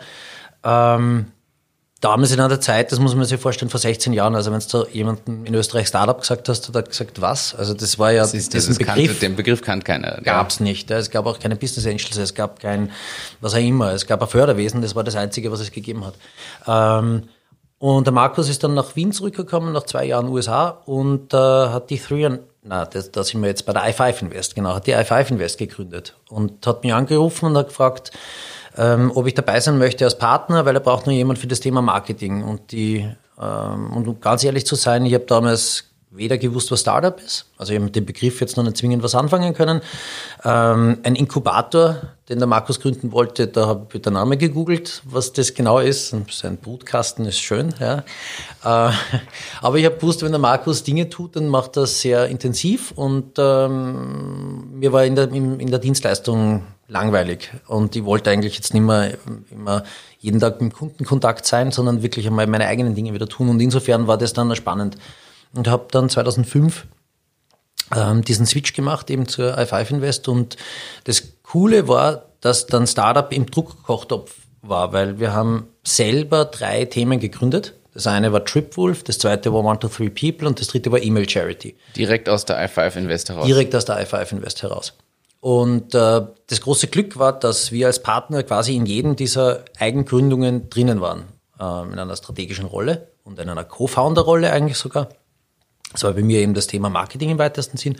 Ähm, damals in einer Zeit, das muss man sich vorstellen, vor 16 Jahren, also wenn du jemanden in Österreich Startup gesagt hast, hat er gesagt, was? Also das war ja das ist, das ist Begriff, kannte, den Begriff kannt keiner. Gab es nicht. Es gab auch keine Business Angels, es gab kein, was auch immer, es gab ein Förderwesen, das war das Einzige, was es gegeben hat. Ähm, und der Markus ist dann nach Wien zurückgekommen, nach zwei Jahren USA und äh, hat die Three na, das, da sind wir jetzt bei der i5 Invest, genau, hat die i5 Invest gegründet und hat mich angerufen und hat gefragt, ähm, ob ich dabei sein möchte als Partner, weil er braucht nur jemand für das Thema Marketing. Und die, ähm, und um ganz ehrlich zu sein, ich habe damals weder gewusst, was Startup ist, also ich habe mit dem Begriff jetzt noch nicht zwingend was anfangen können. Ähm, ein Inkubator, den der Markus gründen wollte, da habe ich den Namen gegoogelt, was das genau ist. Sein Brutkasten ist schön, ja. Äh, aber ich habe gewusst, wenn der Markus Dinge tut, dann macht er sehr intensiv und ähm, mir war in der, in, in der Dienstleistung langweilig und ich wollte eigentlich jetzt nicht mehr immer jeden Tag mit dem Kundenkontakt sein, sondern wirklich einmal meine eigenen Dinge wieder tun und insofern war das dann spannend und habe dann 2005 ähm, diesen Switch gemacht eben zur i5 Invest und das Coole war, dass dann Startup im Druckkochtopf war, weil wir haben selber drei Themen gegründet. Das eine war Tripwolf, das zweite war One to Three People und das dritte war Email Charity. Direkt aus der i5 Invest heraus. Direkt aus der i5 Invest heraus. Und äh, das große Glück war, dass wir als Partner quasi in jedem dieser Eigengründungen drinnen waren, äh, in einer strategischen Rolle und in einer Co-Founder-Rolle eigentlich sogar. Das war bei mir eben das Thema Marketing im weitesten Sinn.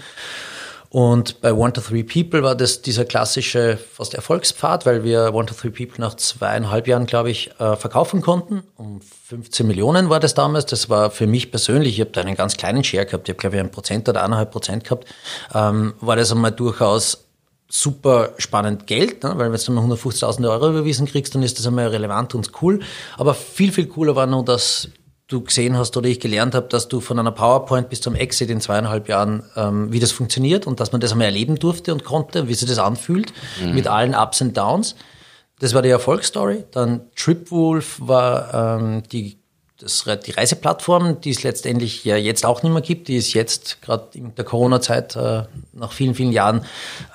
Und bei One to Three People war das dieser klassische fast Erfolgspfad, weil wir One to Three People nach zweieinhalb Jahren, glaube ich, äh, verkaufen konnten. Um 15 Millionen war das damals. Das war für mich persönlich, ich habe da einen ganz kleinen Share gehabt, ich habe, glaube ich, ein Prozent oder eineinhalb Prozent gehabt, ähm, war das einmal durchaus super spannend Geld, ne? weil wenn du mal 150.000 Euro überwiesen kriegst, dann ist das einmal relevant und cool. Aber viel, viel cooler war nur, dass du gesehen hast oder ich gelernt habe, dass du von einer PowerPoint bis zum Exit in zweieinhalb Jahren, ähm, wie das funktioniert und dass man das einmal erleben durfte und konnte, wie sich das anfühlt, mhm. mit allen Ups und Downs. Das war die Erfolgsstory. Dann Tripwolf war ähm, die, das, die Reiseplattform, die es letztendlich ja jetzt auch nicht mehr gibt. Die ist jetzt gerade in der Corona-Zeit äh, nach vielen, vielen Jahren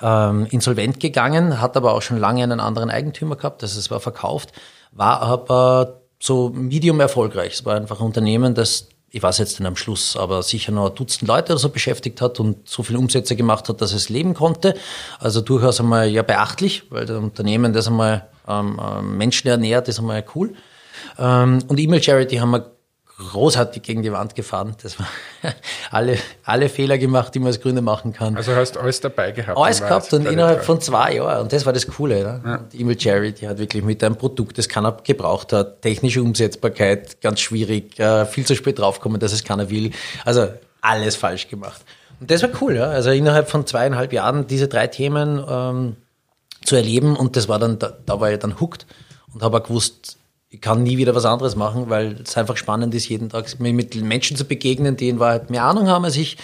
ähm, insolvent gegangen, hat aber auch schon lange einen anderen Eigentümer gehabt, das es war verkauft, war aber so medium erfolgreich. Es war einfach ein Unternehmen, das, ich weiß jetzt nicht am Schluss, aber sicher noch ein Dutzend Leute oder so beschäftigt hat und so viele Umsätze gemacht hat, dass es leben konnte. Also durchaus einmal ja beachtlich, weil das Unternehmen, das einmal ähm, ähm Menschen ernährt, ist einmal cool. Ähm, und E-Mail Charity haben wir großartig gegen die Wand gefahren. Das war alle, alle Fehler gemacht, die man als Gründer machen kann. Also hast du alles dabei gehabt? Alles gehabt und innerhalb von zwei Jahren. Und das war das Coole. Ne? Ja. Die E-Mail Charity hat wirklich mit einem Produkt, das keiner gebraucht hat, technische Umsetzbarkeit, ganz schwierig, äh, viel zu spät draufkommen, dass es keiner will. Also alles falsch gemacht. Und das war cool, ja. Also innerhalb von zweieinhalb Jahren diese drei Themen ähm, zu erleben und das war dann, da, da war ich dann hooked und habe gewusst, ich kann nie wieder was anderes machen, weil es einfach spannend ist, jeden Tag mit Menschen zu begegnen, die in Wahrheit mehr Ahnung haben als ich,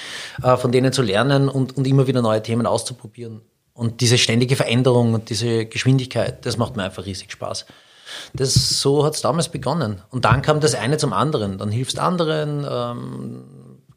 äh, von denen zu lernen und, und immer wieder neue Themen auszuprobieren. Und diese ständige Veränderung und diese Geschwindigkeit, das macht mir einfach riesig Spaß. Das, so hat es damals begonnen. Und dann kam das eine zum anderen. Dann hilfst anderen, ähm,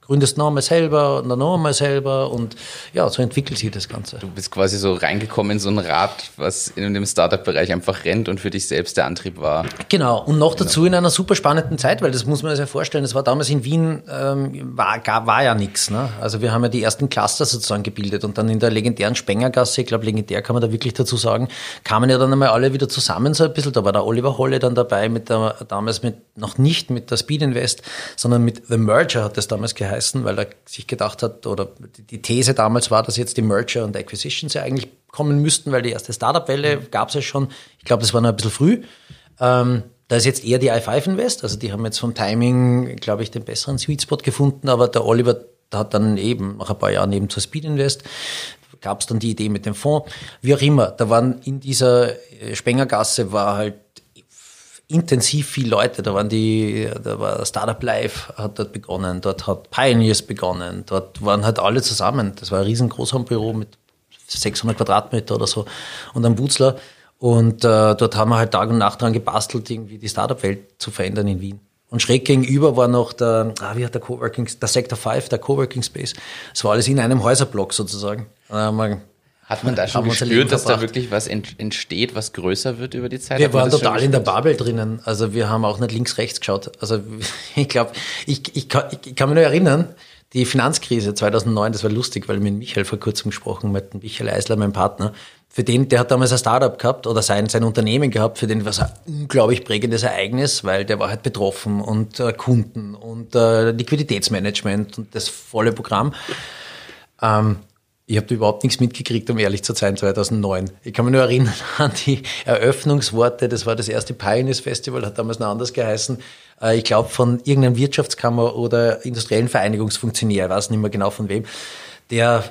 gründest noch einmal selber und dann noch einmal selber und ja, so entwickelt sich das Ganze. Du bist quasi so reingekommen in so ein Rad, was in dem Startup-Bereich einfach rennt und für dich selbst der Antrieb war. Genau, und noch dazu in einer super spannenden Zeit, weil das muss man sich ja vorstellen, das war damals in Wien, ähm, war, gar, war ja nichts. Ne? Also wir haben ja die ersten Cluster sozusagen gebildet und dann in der legendären Spengergasse, ich glaube legendär kann man da wirklich dazu sagen, kamen ja dann einmal alle wieder zusammen so ein bisschen, da war der Oliver Holle dann dabei, mit der, damals mit, noch nicht mit der Speed Invest, sondern mit The Merger hat das damals geheißen heißen, weil er sich gedacht hat, oder die These damals war, dass jetzt die Merger und Acquisitions ja eigentlich kommen müssten, weil die erste Startup-Welle gab es ja schon. Ich glaube, das war noch ein bisschen früh. Ähm, da ist jetzt eher die i5 Invest, also die haben jetzt vom Timing, glaube ich, den besseren Sweet Spot gefunden, aber der Oliver hat dann eben nach ein paar Jahren eben zur Speed Invest gab es dann die Idee mit dem Fonds, wie auch immer. Da waren in dieser Spengergasse war halt intensiv viele Leute. Da waren die, da war Startup Live hat dort begonnen, dort hat Pioneers begonnen, dort waren halt alle zusammen. Das war ein riesen Großraumbüro mit 600 Quadratmeter oder so und am Butzler. Und äh, dort haben wir halt Tag und Nacht dran gebastelt, irgendwie die Startup-Welt zu verändern in Wien. Und schräg gegenüber war noch der, ah, wie hat der Coworking, der Sector 5, der Coworking Space. Das war alles in einem Häuserblock sozusagen. Da haben wir Hat man da schon gespürt, dass da wirklich was entsteht, was größer wird über die Zeit? Wir waren total in der Bubble drinnen. Also wir haben auch nicht links, rechts geschaut. Also ich glaube, ich, ich, kann, ich kann mich nur erinnern, die Finanzkrise 2009, das war lustig, weil ich mit Michael vor kurzem gesprochen mit Michael Eisler, mein Partner. Für den, der hat damals ein Startup gehabt oder sein, sein Unternehmen gehabt, für den war es ein unglaublich prägendes Ereignis, weil der war halt betroffen und äh, Kunden und äh, Liquiditätsmanagement und das volle Programm. Ähm, ich habe überhaupt nichts mitgekriegt, um ehrlich zu sein, 2009. Ich kann mich nur erinnern an die Eröffnungsworte. Das war das erste Pioneers Festival, hat damals noch anders geheißen. Äh, ich glaube von irgendeinem Wirtschaftskammer oder industriellen Vereinigungsfunktionär, ich weiß nicht mehr genau von wem, der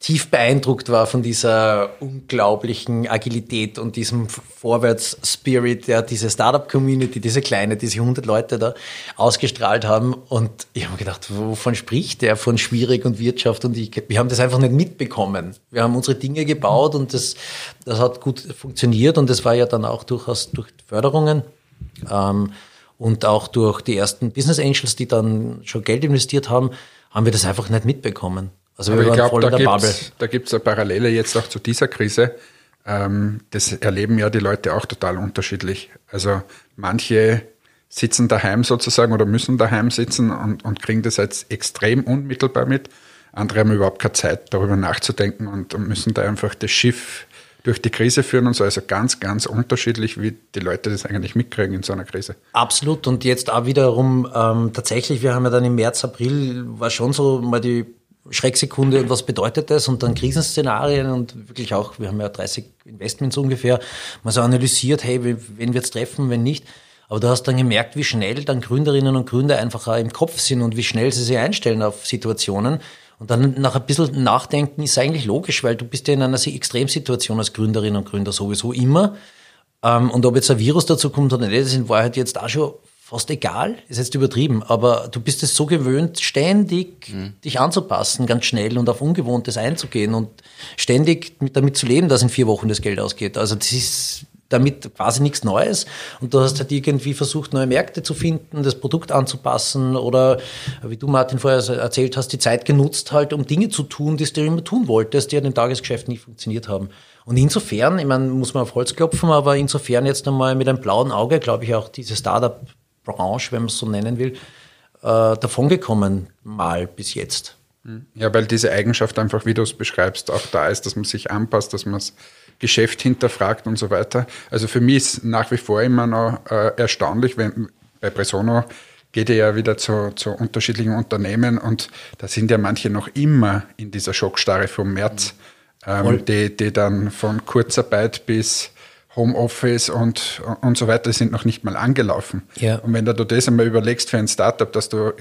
tief beeindruckt war von dieser unglaublichen Agilität und diesem Vorwärts-Spirit, der diese Startup-Community, diese kleine, diese 100 Leute da ausgestrahlt haben. Und ich habe gedacht, wovon spricht der? Von schwierig und Wirtschaft. Und ich, wir haben das einfach nicht mitbekommen. Wir haben unsere Dinge gebaut und das, das hat gut funktioniert. Und das war ja dann auch durchaus durch Förderungen. Ähm, und auch durch die ersten Business Angels, die dann schon Geld investiert haben, haben wir das einfach nicht mitbekommen. Also wir Aber ich glaube, da gibt da gibt's eine Parallele jetzt auch zu dieser Krise. Ähm, das erleben ja die Leute auch total unterschiedlich. Also manche sitzen daheim sozusagen oder müssen daheim sitzen und, und kriegen das jetzt extrem unmittelbar mit. Andere haben überhaupt keine Zeit, darüber nachzudenken und, und müssen da einfach das Schiff durch die Krise führen und so. Also ganz, ganz unterschiedlich, wie die Leute das eigentlich mitkriegen in so einer Krise. Absolut. Und jetzt auch wiederum ähm, tatsächlich, wir haben ja dann im März, April, war schon so mal die Schrecksekunde und was bedeutet das und dann Krisenszenarien und wirklich auch, wir haben ja 30 Investments ungefähr, mal so analysiert, hey, wen wird's treffen, wenn nicht. Aber du hast dann gemerkt, wie schnell dann Gründerinnen und Gründer einfach im Kopf sind und wie schnell sie sich einstellen auf Situationen. Und dann nach ein bisschen Nachdenken ist eigentlich logisch, weil du bist ja in einer Extremsituation als Gründerin und Gründer sowieso immer. Ähm, und ob jetzt ein Virus dazu kommt oder nicht, das ist in Wahrheit jetzt auch schon fast egal, ist jetzt übertrieben, aber du bist es so gewöhnt, ständig mhm. dich anzupassen, ganz schnell und auf Ungewohntes einzugehen und ständig damit zu leben, dass in vier Wochen das Geld ausgeht. Also das ist damit quasi nichts Neues. Und du hast halt irgendwie versucht, neue Märkte zu finden, das Produkt anzupassen oder, wie du, Martin, vorher erzählt hast, die Zeit genutzt halt, um Dinge zu tun, die du immer tun wolltest, die ja im Tagesgeschäft nicht funktioniert haben. Und insofern, ich meine, muss man auf Holz klopfen, aber insofern jetzt einmal mit einem blauen Auge, glaube ich, auch diese Startup Branche, wenn man es so nennen will, äh, davongekommen mal bis jetzt. Ja, weil diese Eigenschaft einfach, wie du es beschreibst, auch da ist, dass man sich anpasst, dass man das Geschäft hinterfragt und so weiter. Also für mich ist nach wie vor immer noch äh, erstaunlich, wenn bei Presono geht ihr ja wieder zu, zu unterschiedlichen Unternehmen und da sind ja manche noch immer in dieser Schockstarre vom März, ähm, die, die dann von Kurzarbeit bis Homeoffice und, und so weiter sind noch nicht mal angelaufen. Ja. Und wenn du das einmal überlegst für ein Startup, dass du,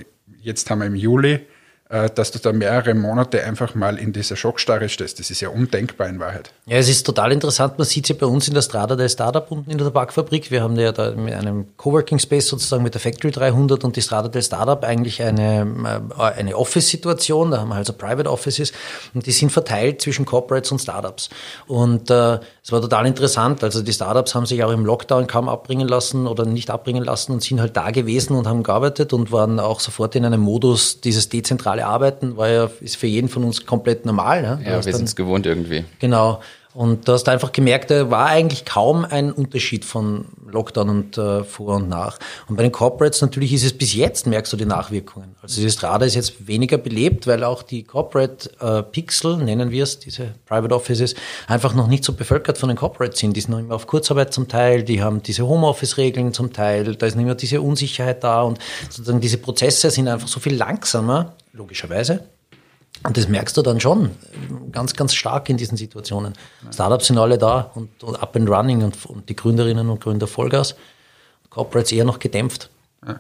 jetzt haben wir im Juli, dass du da mehrere Monate einfach mal in dieser Schockstarre stehst. Das ist ja undenkbar in Wahrheit. Ja, es ist total interessant. Man sieht es ja bei uns in der Strada der Startup unten in der Tabakfabrik. Wir haben ja da mit einem Coworking Space sozusagen mit der Factory 300 und die Strada del Startup eigentlich eine, äh, eine Office-Situation. Da haben wir also Private Offices und die sind verteilt zwischen Corporates und Startups. Und äh, es war total interessant. Also die Startups haben sich auch im Lockdown kaum abbringen lassen oder nicht abbringen lassen und sind halt da gewesen und haben gearbeitet und waren auch sofort in einem Modus dieses dezentrale digitale Arbeiten war ja, ist für jeden von uns komplett normal. Ne? Ja, wir sind es gewohnt irgendwie. Genau. Und du hast einfach gemerkt, da war eigentlich kaum ein Unterschied von Lockdown und äh, vor und nach. Und bei den Corporates natürlich ist es bis jetzt, merkst du die Nachwirkungen. Also dieses Radar ist jetzt weniger belebt, weil auch die Corporate äh, Pixel, nennen wir es, diese Private Offices, einfach noch nicht so bevölkert von den Corporates sind. Die sind noch immer auf Kurzarbeit zum Teil, die haben diese Homeoffice-Regeln zum Teil, da ist nicht mehr diese Unsicherheit da und sozusagen diese Prozesse sind einfach so viel langsamer, logischerweise, und das merkst du dann schon ganz, ganz stark in diesen Situationen. Startups sind alle da und, und up and running und, und, die Gründerinnen und Gründer Vollgas. Corporates eher noch gedämpft. Ja.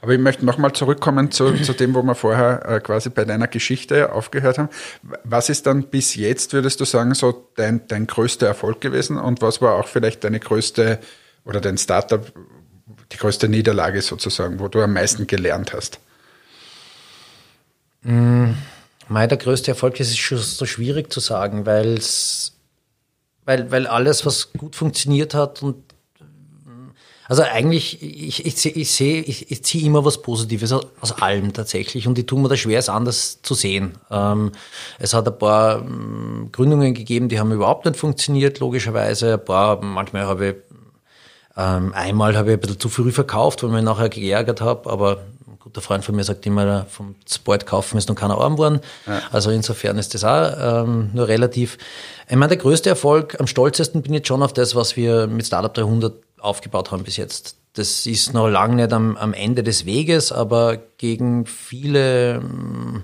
Aber ich möchte nochmal zurückkommen zu, zu dem, wo wir vorher äh, quasi bei deiner Geschichte aufgehört haben. Was ist dann bis jetzt, würdest du sagen, so dein, dein größter Erfolg gewesen und was war auch vielleicht deine größte oder dein Startup, die größte Niederlage sozusagen, wo du am meisten gelernt hast? Mmh Mei, der größte Erfolg ist schon so schwierig zu sagen, weil's, weil, weil alles, was gut funktioniert hat und Also eigentlich, ich, ich, ich sehe, ich, ich ziehe immer was Positives aus allem tatsächlich und ich tue mir da schwer, es anders zu sehen. Ähm, es hat ein paar ähm, Gründungen gegeben, die haben überhaupt nicht funktioniert, logischerweise. Ein paar, manchmal habe ich, ähm, einmal habe ich ein bisschen zu früh verkauft, weil ich mich nachher geärgert habe, aber ein guter Freund von mir sagt immer, vom Sport kaufen ist noch keiner arm geworden. Ja. Also insofern ist das auch ähm, nur relativ. Ich meine, der größte Erfolg, am stolzesten bin ich schon auf das, was wir mit Startup 300 aufgebaut haben bis jetzt. Das ist noch lange nicht am, am Ende des Weges, aber gegen viele hm,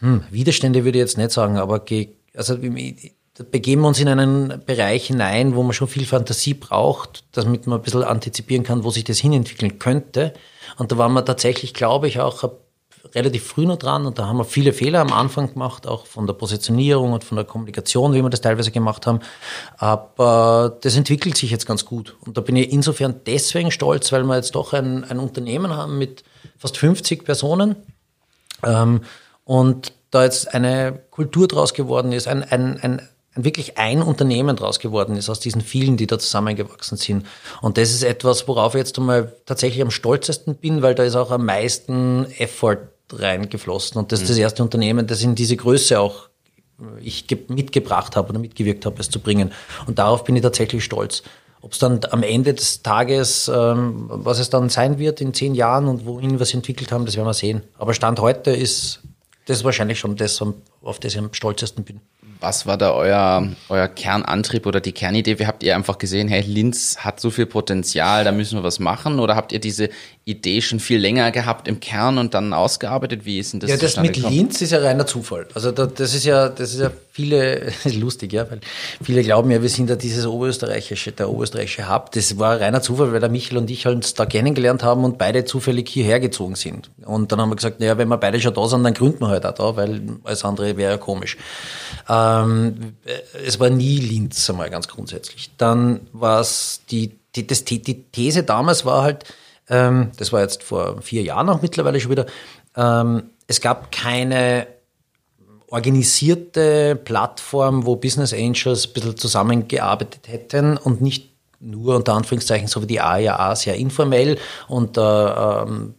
hm Widerstände würde ich jetzt nicht sagen, aber gegen, also begeben wir uns in einen Bereich hinein, wo man schon viel Fantasie braucht, damit man ein bisschen antizipieren kann, wo sich das hinentwickeln könnte. Und da waren wir tatsächlich, glaube ich, auch relativ früh noch dran und da haben wir viele Fehler am Anfang gemacht, auch von der Positionierung und von der Kommunikation, wie wir das teilweise gemacht haben. Aber das entwickelt sich jetzt ganz gut. Und da bin ich insofern deswegen stolz, weil wir jetzt doch ein, ein Unternehmen haben mit fast 50 Personen ähm, und da jetzt eine Kultur draus geworden ist, ein, ein, ein wirklich ein Unternehmen draus geworden ist aus diesen vielen, die da zusammengewachsen sind. Und das ist etwas, worauf ich jetzt einmal tatsächlich am stolzesten bin, weil da ist auch am meisten Effort reingeflossen. Und das ist das mhm. erste Unternehmen, das in diese Größe auch ich mitgebracht habe oder mitgewirkt habe, es zu bringen. Und darauf bin ich tatsächlich stolz. Ob es dann am Ende des Tages, ähm, was es dann sein wird in zehn Jahren und wohin wir es entwickelt haben, das werden wir sehen. Aber Stand heute ist das wahrscheinlich schon das, auf das ich am stolzesten bin was war da euer, euer Kernantrieb oder die Kernidee? Wie habt ihr einfach gesehen, hey, Linz hat so viel Potenzial, da müssen wir was machen? Oder habt ihr diese Idee schon viel länger gehabt im Kern und dann ausgearbeitet? Wie ist denn das? Ja, das mit gekommen? Linz ist ja reiner Zufall. Also das ist ja, das ist ja viele, lustig, ja, weil viele glauben ja, wir sind ja dieses oberösterreichische, der oberösterreichische Hub. Das war reiner Zufall, weil der Michael und ich uns da kennengelernt haben und beide zufällig hierher gezogen sind. Und dann haben wir gesagt, naja, wenn wir beide schon da sind, dann gründen wir halt auch da, weil alles andere wäre ja komisch. Ähm, es war nie Linz einmal ganz grundsätzlich. Dann war es die, die, das, die These damals war halt, ähm, das war jetzt vor vier Jahren auch mittlerweile schon wieder, ähm, es gab keine organisierte Plattform, wo Business Angels ein bisschen zusammengearbeitet hätten und nicht nur unter Anführungszeichen so wie die AIA sehr informell und äh, ähm,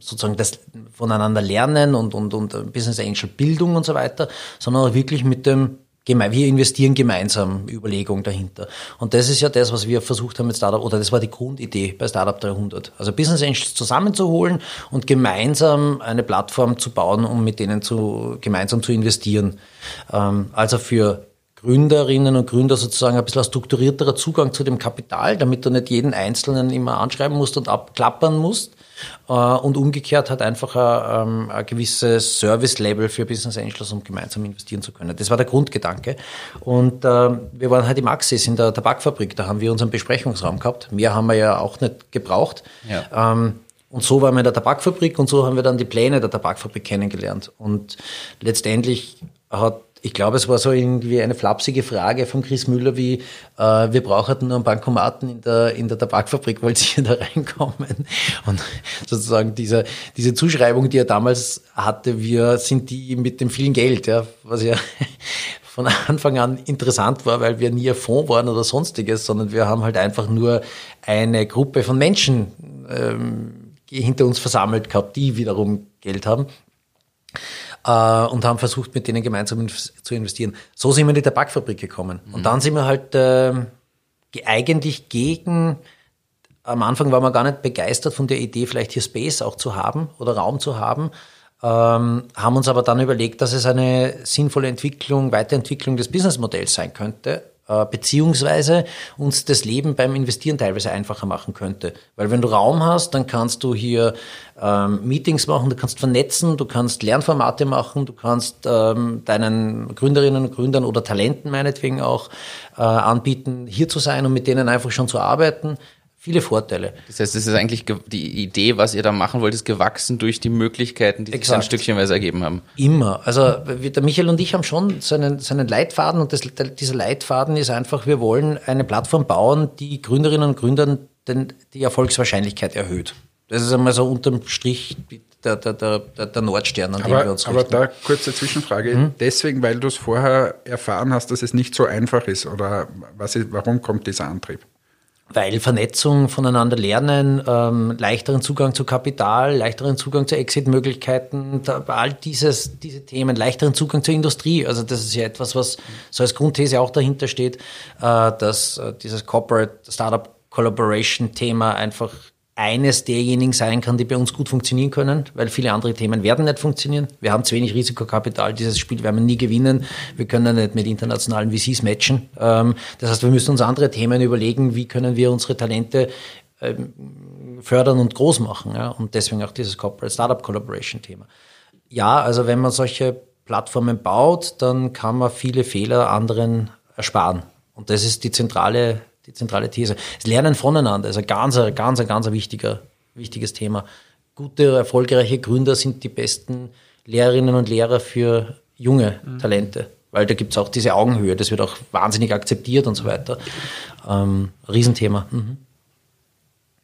sozusagen das voneinander lernen und, und, und Business Angel Bildung und so weiter, sondern auch wirklich mit dem wir investieren gemeinsam Überlegung dahinter. Und das ist ja das, was wir versucht haben mit Startup, oder das war die Grundidee bei Startup 300. Also Business Angels zusammenzuholen und gemeinsam eine Plattform zu bauen, um mit denen zu, gemeinsam zu investieren. Ähm, also für Gründerinnen und Gründer sozusagen ein bisschen strukturierterer Zugang zu dem Kapital, damit du nicht jeden Einzelnen immer anschreiben musst und abklappern musst, und umgekehrt hat einfach ein, ähm, ein gewisses Service-Level für Business Angels, um gemeinsam investieren zu können. Das war der Grundgedanke. Und äh, wir waren halt im Axis in der Tabakfabrik, da haben wir unseren Besprechungsraum gehabt. Mehr haben wir ja auch nicht gebraucht. Ja. Ähm, und so waren wir in der Tabakfabrik und so haben wir dann die Pläne der Tabakfabrik kennengelernt. Und letztendlich hat ich glaube, es war so irgendwie eine flapsige Frage von Chris Müller wie, äh, wir brauchen nur einen Bankomaten in der, in der Tabakfabrik, wollt ihr da reinkommen? Und sozusagen diese, diese Zuschreibung, die er damals hatte, wir sind die mit dem vielen Geld, ja, was ja von Anfang an interessant war, weil wir nie ein Fonds waren oder sonstiges, sondern wir haben halt einfach nur eine Gruppe von Menschen ähm, hinter uns versammelt gehabt, die wiederum Geld haben äh, und haben versucht, mit denen gemeinsam zu investieren. So sind wir in die Tabakfabrik gekommen. Mhm. Und dann sind wir halt äh, eigentlich gegen, am Anfang waren wir gar nicht begeistert von der Idee, vielleicht hier Space auch zu haben oder Raum zu haben. Ähm, haben uns aber dann überlegt, dass es eine sinnvolle Entwicklung, Weiterentwicklung des Businessmodells sein könnte beziehungsweise uns das Leben beim Investieren teilweise einfacher machen könnte. Weil wenn du Raum hast, dann kannst du hier ähm, Meetings machen, du kannst vernetzen, du kannst Lernformate machen, du kannst ähm, deinen Gründerinnen und Gründern oder Talenten meinetwegen auch äh, anbieten, hier zu sein und mit denen einfach schon zu arbeiten viele Vorteile. Das heißt, es ist eigentlich die Idee, was ihr da machen wollt, ist gewachsen durch die Möglichkeiten, die sich dann stückchenweise ergeben haben. Immer. Also der Michael und ich haben schon so einen, so einen Leitfaden und das, dieser Leitfaden ist einfach, wir wollen eine Plattform bauen, die Gründerinnen und Gründern den, die Erfolgswahrscheinlichkeit erhöht. Das ist einmal so unterm Strich der, der, der, der Nordstern, an dem wir uns richten. Aber da kurze Zwischenfrage. Mhm. Deswegen, weil du es vorher erfahren hast, dass es nicht so einfach ist oder was ist, warum kommt dieser Antrieb? Weil Vernetzung, voneinander lernen, ähm, leichteren Zugang zu Kapital, leichteren Zugang zu Exit-Möglichkeiten, all dieses, diese Themen, leichteren Zugang zur Industrie. Also das ist ja etwas, was so als Grundthese auch dahinter steht, äh, dass äh, dieses Corporate Startup Collaboration Thema einfach eines derjenigen sein kann, die bei uns gut funktionieren können, weil viele andere Themen werden nicht funktionieren. Wir haben zu wenig Risikokapital, dieses Spiel werden wir nie gewinnen. Wir können nicht mit internationalen VCs matchen. Ähm, das heißt, wir müssen uns andere Themen überlegen, wie können wir unsere Talente ähm, fördern und groß machen. Und deswegen auch dieses Corporate Startup Collaboration Thema. Ja, also wenn man solche Plattformen baut, dann kann man viele Fehler anderen ersparen. Und das ist die zentrale die zentrale These. Das Lernen voneinander ist ein ganz, ganz, ganz wichtiger, wichtiges Thema. Gute, erfolgreiche Gründer sind die besten Lehrerinnen und Lehrer für junge mhm. Talente, weil da gibt es auch diese Augenhöhe, das wird auch wahnsinnig akzeptiert und so weiter. Ähm, Riesenthema. Mhm.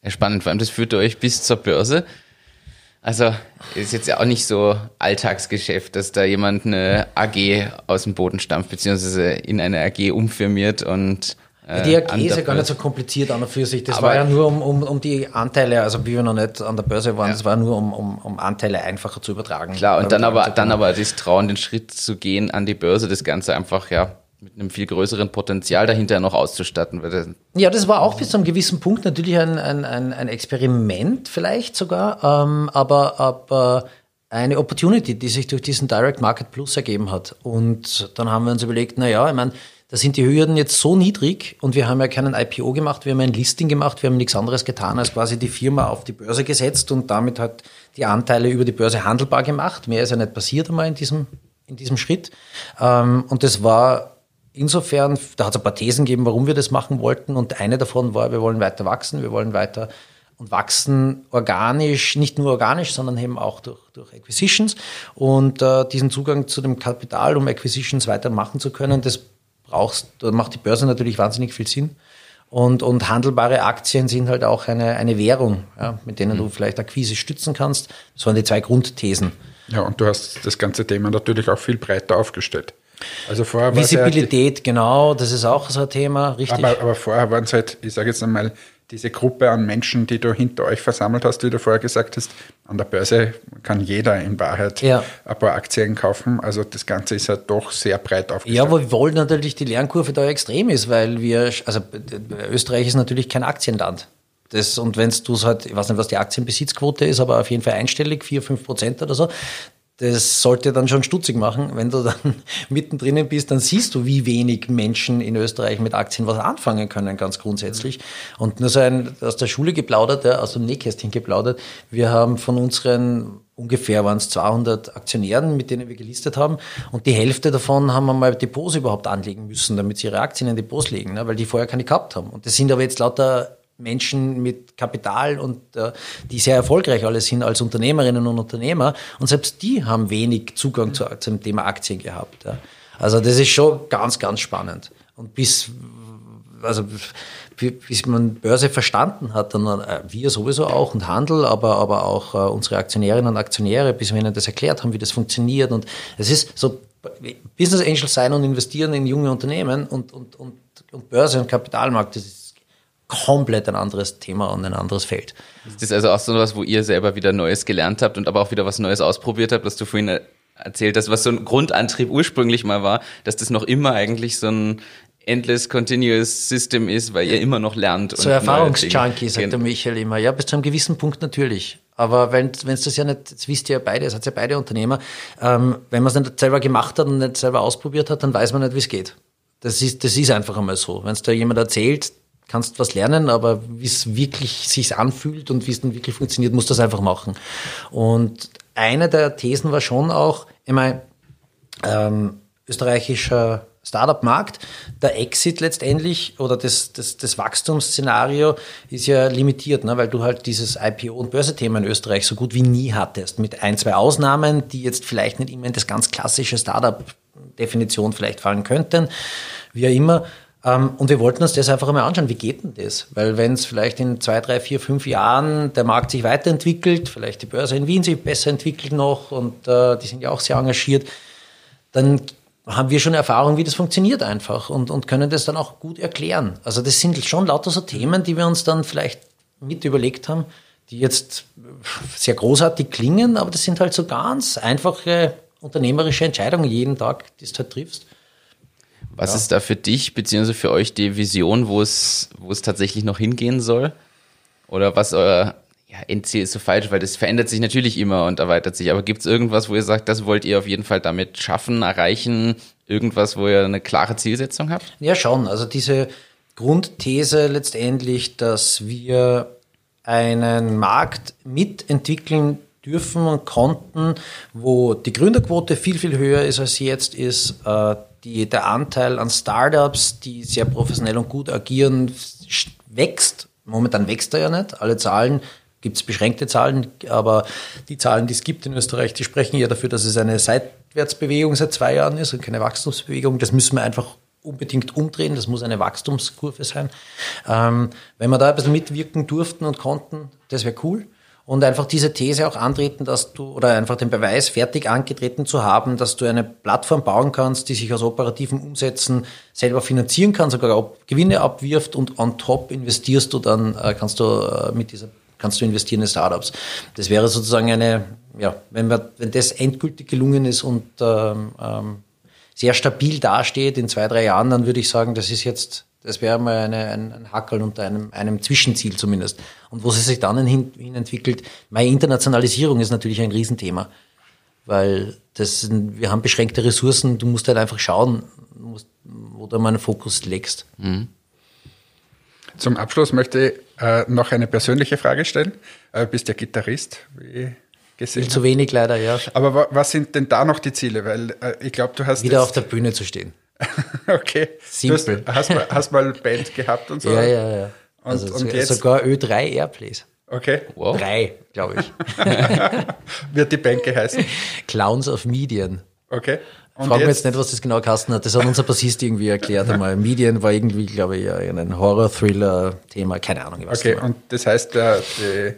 Ja, spannend, vor allem das führt euch bis zur Börse. Also ist jetzt ja auch nicht so Alltagsgeschäft, dass da jemand eine AG aus dem Boden stampft, beziehungsweise in eine AG umfirmiert und die AG ist ja gar nicht so kompliziert an und für sich. Das war ja nur um, um, um die Anteile, also wie wir noch nicht an der Börse waren, ja. das war nur um, um, um Anteile einfacher zu übertragen. Klar, und dann aber, dann aber das Trauen, den Schritt zu gehen an die Börse, das Ganze einfach, ja, mit einem viel größeren Potenzial dahinter noch auszustatten. Ja, das war auch bis zu einem gewissen Punkt natürlich ein, ein, ein, ein Experiment vielleicht sogar, ähm, aber, aber eine Opportunity, die sich durch diesen Direct Market Plus ergeben hat. Und dann haben wir uns überlegt, na ja, ich meine, da sind die Hürden jetzt so niedrig und wir haben ja keinen IPO gemacht, wir haben ein Listing gemacht, wir haben nichts anderes getan, als quasi die Firma auf die Börse gesetzt und damit hat die Anteile über die Börse handelbar gemacht. Mehr ist ja nicht passiert einmal in diesem, in diesem Schritt. Ähm, und das war insofern, da hat es ein paar Thesen gegeben, warum wir das machen wollten und eine davon war, wir wollen weiter wachsen, wir wollen weiter und wachsen organisch, nicht nur organisch, sondern eben auch durch, durch Acquisitions. Und äh, diesen Zugang zu dem Kapital, um Acquisitions weitermachen zu können, das brauchst, da macht die Börse natürlich wahnsinnig viel Sinn. Und, und handelbare Aktien sind halt auch eine, eine Währung, ja, mit denen mhm. du vielleicht Akquise stützen kannst. Das waren die zwei Grundthesen. Ja, und du hast das ganze Thema natürlich auch viel breiter aufgestellt. Also vorher Visibilität, ja, genau, das ist auch so ein Thema, richtig. Aber, aber vorher waren es halt, ich sage jetzt einmal, diese Gruppe an Menschen, die du hinter euch versammelt hast, wie du vorher gesagt hast, an der Börse kann jeder in Wahrheit ja. ein paar Aktien kaufen. Also das Ganze ist ja doch sehr breit aufgestellt. Ja, aber wir wollen natürlich die Lernkurve da extrem ist, weil wir, also Österreich ist natürlich kein Aktienland. Das, und wenn du es halt, ich weiß nicht, was die Aktienbesitzquote ist, aber auf jeden Fall einstellig, 4, 5 Prozent oder so, das sollte dann schon stutzig machen. Wenn du dann mittendrin bist, dann siehst du, wie wenig Menschen in Österreich mit Aktien was anfangen können, ganz grundsätzlich. Und nur so ein aus der Schule geplaudert, ja, aus dem Nähkästchen geplaudert. Wir haben von unseren ungefähr waren es 200 Aktionären, mit denen wir gelistet haben. Und die Hälfte davon haben einmal Depots überhaupt anlegen müssen, damit sie ihre Aktien in Depots legen, ne, weil die vorher keine gehabt haben. Und das sind aber jetzt lauter Menschen mit Kapital und äh, die sehr erfolgreich alle sind als Unternehmerinnen und Unternehmer. Und selbst die haben wenig Zugang zu, zum Thema Aktien gehabt. Ja. Also das ist schon ganz, ganz spannend. Und bis, also bis man Börse verstanden hat, dann äh, wir sowieso auch und Handel, aber, aber auch äh, unsere Aktionärinnen und Aktionäre, bis wir ihnen das erklärt haben, wie das funktioniert. Und es ist so Business Angel sein und investieren in junge Unternehmen und, und, und, und Börse und Kapitalmarkt, das ist komplett ein anderes Thema und ein anderes Feld. Ist das also auch so was, wo ihr selber wieder Neues gelernt habt und aber auch wieder was Neues ausprobiert habt, dass du vorhin erzählt hast, was so ein Grundantrieb ursprünglich mal war, dass das noch immer eigentlich so ein endless continuous System ist, weil ihr immer noch lernt. So Erfahrungsjunkie, sagt der Michael immer. Ja, bis zu einem gewissen Punkt natürlich. Aber wenn es das ja nicht, das wisst ihr ja beide, es hat ja beide Unternehmer, ähm, wenn man es nicht selber gemacht hat und nicht selber ausprobiert hat, dann weiß man nicht, wie es geht. Das ist, das ist einfach einmal so. Wenn es da jemand erzählt, kannst was lernen, aber wie es wirklich sich anfühlt und wie es dann wirklich funktioniert, musst du das einfach machen. Und eine der Thesen war schon auch, ich meine, ähm, österreichischer Startup-Markt, der Exit letztendlich oder das, das, das Wachstumsszenario ist ja limitiert, ne, weil du halt dieses IPO- und Börsethema in Österreich so gut wie nie hattest, mit ein, zwei Ausnahmen, die jetzt vielleicht nicht immer in das ganz klassische Startup-Definition vielleicht fallen könnten, wie auch immer. Ähm, und wir wollten uns das einfach einmal anschauen, wie geht denn das? Weil wenn es vielleicht in zwei, drei, vier, fünf Jahren der Markt sich weiterentwickelt, vielleicht die Börse in Wien sich besser entwickelt noch und äh, die sind ja auch sehr engagiert, dann haben wir schon Erfahrung, wie das funktioniert einfach und, und können das dann auch gut erklären. Also das sind schon lauter so Themen, die wir uns dann vielleicht mit überlegt haben, die jetzt sehr großartig klingen, aber das sind halt so ganz einfache unternehmerische Entscheidungen jeden Tag, die du halt triffst. Was ja. ist da für dich beziehungsweise für euch die Vision, wo es, wo es tatsächlich noch hingehen soll? Oder was euer ja, Endziel ist so falsch, weil das verändert sich natürlich immer und erweitert sich. Aber gibt es irgendwas, wo ihr sagt, das wollt ihr auf jeden Fall damit schaffen, erreichen? Irgendwas, wo ihr eine klare Zielsetzung habt? Ja, schon. Also diese Grundthese letztendlich, dass wir einen Markt mitentwickeln dürfen und konnten, wo die Gründerquote viel, viel höher ist als jetzt ist, äh, die, der Anteil an Startups, die sehr professionell und gut agieren, wächst. Momentan wächst er ja nicht. Alle Zahlen gibt es beschränkte Zahlen, aber die Zahlen, die es gibt in Österreich, die sprechen ja dafür, dass es eine Seitwärtsbewegung seit zwei Jahren ist und keine Wachstumsbewegung. Das müssen wir einfach unbedingt umdrehen. Das muss eine Wachstumskurve sein. Ähm, wenn wir da ein bisschen mitwirken durften und konnten, das wäre cool. Und einfach diese These auch antreten, dass du, oder einfach den Beweis fertig angetreten zu haben, dass du eine Plattform bauen kannst, die sich aus operativen Umsätzen selber finanzieren kann, sogar Gewinne abwirft und on top investierst du dann, äh, kannst du äh, mit dieser kannst du investieren in Startups. Das wäre sozusagen eine, ja, wenn, wir, wenn das endgültig gelungen ist und ähm, ähm, sehr stabil dasteht in zwei, drei Jahren, dann würde ich sagen, das ist jetzt, das wäre mal eine, ein, ein Hackel unter einem, einem Zwischenziel zumindest. Und wo es sich dann hin, hin entwickelt, meine Internationalisierung ist natürlich ein Riesenthema, weil das, wir haben beschränkte Ressourcen, du musst halt einfach schauen, wo du meinen Fokus legst. Mhm. Zum Abschluss möchte ich äh, noch eine persönliche Frage stellen. Äh, bist ja Gitarrist, wie gesehen. Viel zu wenig leider, ja. Aber was sind denn da noch die Ziele? Weil äh, ich glaube, du hast. Wieder auf der Bühne zu stehen. okay. Simpel. Du hast, hast, mal, hast mal Band gehabt und so? Ja, ja, ja. Und, also und jetzt? sogar Ö3 Airplays. Okay. Wow. Drei, glaube ich. Wird die Band geheißen? Clowns of Median. Okay. Und Frag mich jetzt nicht, was das genau geheißen hat. Das hat unser Bassist irgendwie erklärt einmal. Medien war irgendwie, glaube ich, ein Horror-Thriller-Thema. Keine Ahnung. okay, und das heißt, der, die,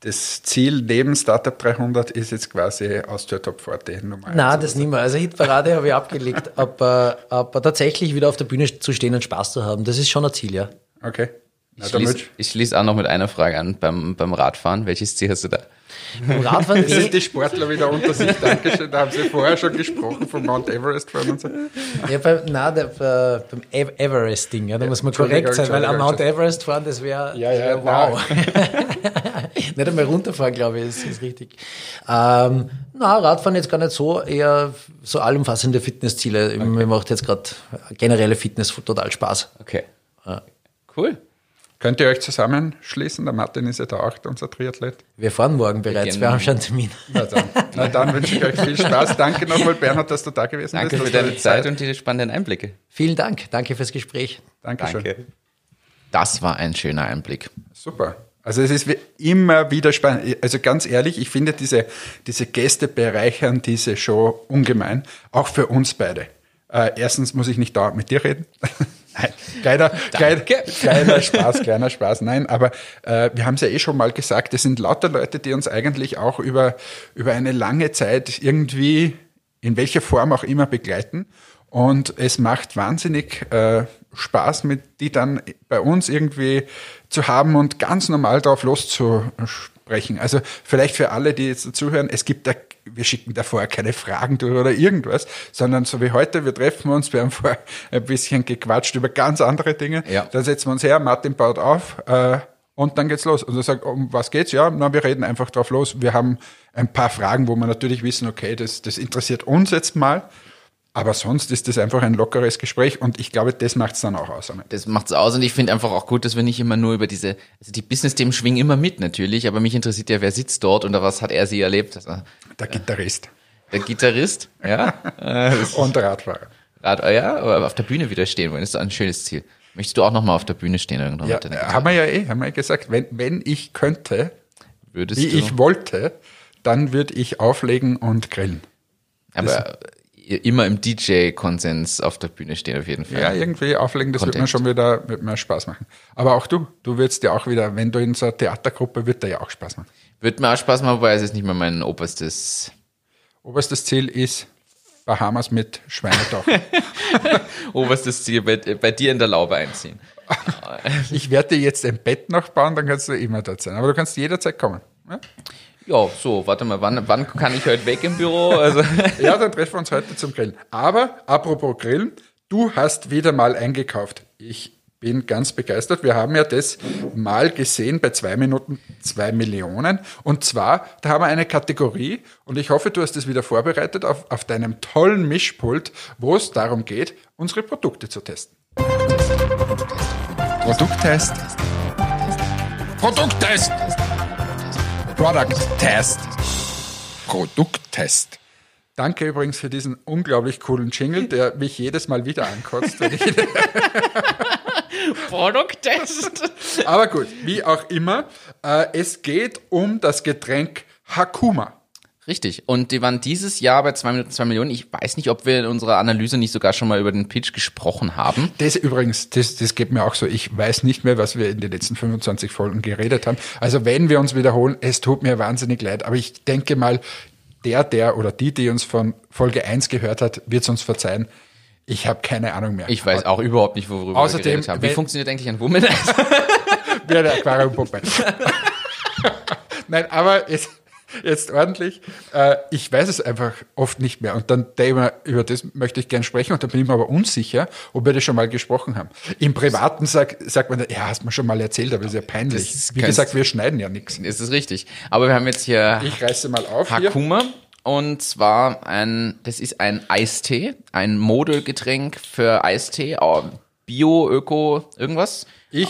das Ziel neben Startup 300 ist jetzt quasi aus der Top 40 Nummer Nein, das nicht mehr. Also Hitparade habe ich abgelegt. Aber, aber tatsächlich wieder auf der Bühne zu stehen und Spaß zu haben, das ist schon ein Ziel, ja. Okay. Ich, schließe, ich schließe auch noch mit einer Frage an beim, beim Radfahren. Welches Ziel hast du da? Radfahren das sind die Sportler wieder unter sich. Dankeschön. Da haben Sie vorher schon gesprochen vom Mount Everest fahren und so. Ja, beim, nein, der, äh, beim Everest-Ding, ja, da muss man korrekt sein, weil am Mount Everest fahren, das wäre ja, ja, wow. nicht einmal runterfahren, glaube ich, ist, ist richtig. Ähm, na, Radfahren jetzt gar nicht so, eher so allumfassende Fitnessziele. Okay. Mir macht jetzt gerade generelle Fitness total Spaß. Okay. Ja. Cool. Könnt ihr euch zusammenschließen? Der Martin ist ja da auch unser Triathlet. Wir fahren morgen bereits, wir, wir haben schon einen Termin. Na dann, na dann wünsche ich euch viel Spaß. Danke nochmal, Bernhard, dass du da gewesen Danke bist. Danke für deine Zeit und die spannenden Einblicke. Vielen Dank, danke fürs Gespräch. Dankeschön. Danke. Das war ein schöner Einblick. Super. Also es ist immer wieder spannend. Also ganz ehrlich, ich finde diese, diese Gäste bereichern diese Show ungemein, auch für uns beide. Äh, erstens muss ich nicht dauernd mit dir reden. Nein, kleiner, kleiner Spaß, kleiner Spaß. Nein, aber äh, wir haben es ja eh schon mal gesagt, es sind lauter Leute, die uns eigentlich auch über, über eine lange Zeit irgendwie, in welcher Form auch immer, begleiten. Und es macht wahnsinnig äh, Spaß, mit die dann bei uns irgendwie zu haben und ganz normal drauf loszusprechen. Also vielleicht für alle, die jetzt zuhören, es gibt da wir schicken da vorher keine Fragen durch oder irgendwas, sondern so wie heute, wir treffen uns, wir haben vorher ein bisschen gequatscht über ganz andere Dinge. Ja. Dann setzen wir uns her, Martin baut auf äh, und dann geht's los. Und er sagt, um was geht's? Ja, na, wir reden einfach drauf los. Wir haben ein paar Fragen, wo wir natürlich wissen, okay, das, das interessiert uns jetzt mal. Aber sonst ist das einfach ein lockeres Gespräch und ich glaube, das macht es dann auch aus. Das macht es aus und ich finde einfach auch gut, dass wir nicht immer nur über diese, also die Business-Themen schwingen immer mit natürlich, aber mich interessiert ja, wer sitzt dort und was hat er sie erlebt. Also, der Gitarrist. Der Gitarrist, ja. und Radfahrer. Rad, ja, aber auf der Bühne wieder stehen wollen, ist ein schönes Ziel. Möchtest du auch nochmal auf der Bühne stehen? Irgendwann ja, haben wir ja eh, haben wir ja gesagt, wenn, wenn ich könnte, Würdest wie du? ich wollte, dann würde ich auflegen und grillen. Aber immer im DJ-Konsens auf der Bühne stehen, auf jeden Fall. Ja, irgendwie auflegen, das Content. wird mir schon wieder wird mir Spaß machen. Aber auch du, du würdest ja auch wieder, wenn du in so einer Theatergruppe, wird dir ja auch Spaß machen. Wird mir auch Spaß machen, wobei es ist nicht mehr mein oberstes. Oberstes Ziel ist Bahamas mit Schweinetauch. Oberstes Ziel, bei, bei dir in der Laube einziehen. ich werde dir jetzt ein Bett noch bauen, dann kannst du immer dort sein. Aber du kannst jederzeit kommen. Ja, Ja, so, warte mal, wann, wann kann ich heute weg im Büro? Also, ja dann treffen wir uns heute zum Grillen. Aber apropos Grillen, du hast wieder mal eingekauft. Ich bin ganz begeistert. Wir haben ja das mal gesehen bei zwei Minuten zwei Millionen. Und zwar, da haben wir eine Kategorie und ich hoffe, du hast es wieder vorbereitet auf, auf deinem tollen Mischpult, wo es darum geht, unsere Produkte zu testen. Produkttest. Produkttest. Product Test. Produkttest. Danke übrigens für diesen unglaublich coolen Jingle, der mich jedes Mal wieder ankotzt. wenn ich- Produkttest. Aber gut, wie auch immer, äh, es geht um das Getränk Hakuma. Richtig. Und die waren dieses Jahr bei 2 Minuten 2 Millionen. Ich weiß nicht, ob wir in unserer Analyse nicht sogar schon mal über den Pitch gesprochen haben. Das übrigens, das, das geht mir auch so. Ich weiß nicht mehr, was wir in den letzten 25 Folgen geredet haben. Also wenn wir uns wiederholen, es tut mir wahnsinnig leid. Aber ich denke mal, der, der oder die, die uns von Folge 1 gehört hat, wird es uns verzeihen. Ich habe keine Ahnung mehr. Ich weiß auch überhaupt nicht, worüber Außerdem, wir geredet haben. Wie funktioniert eigentlich ein Womanizer? wie eine Aquariumpuppe. Nein, aber jetzt, jetzt ordentlich. Äh, ich weiß es einfach oft nicht mehr. Und dann mir, über das möchte ich gern sprechen. Und dann bin ich mir aber unsicher, ob wir das schon mal gesprochen haben. Im Privaten sag, sagt man, ja, hast du schon mal erzählt, aber das ist ja peinlich. Das Wie gesagt, wir schneiden ja nichts. ist es richtig. Aber wir haben jetzt hier Ich reiße mal auf hier. Hakuma. Und zwar ein, das ist ein Eistee, ein Modegetränk für Eistee, oh, Bio, Öko, irgendwas. Ich,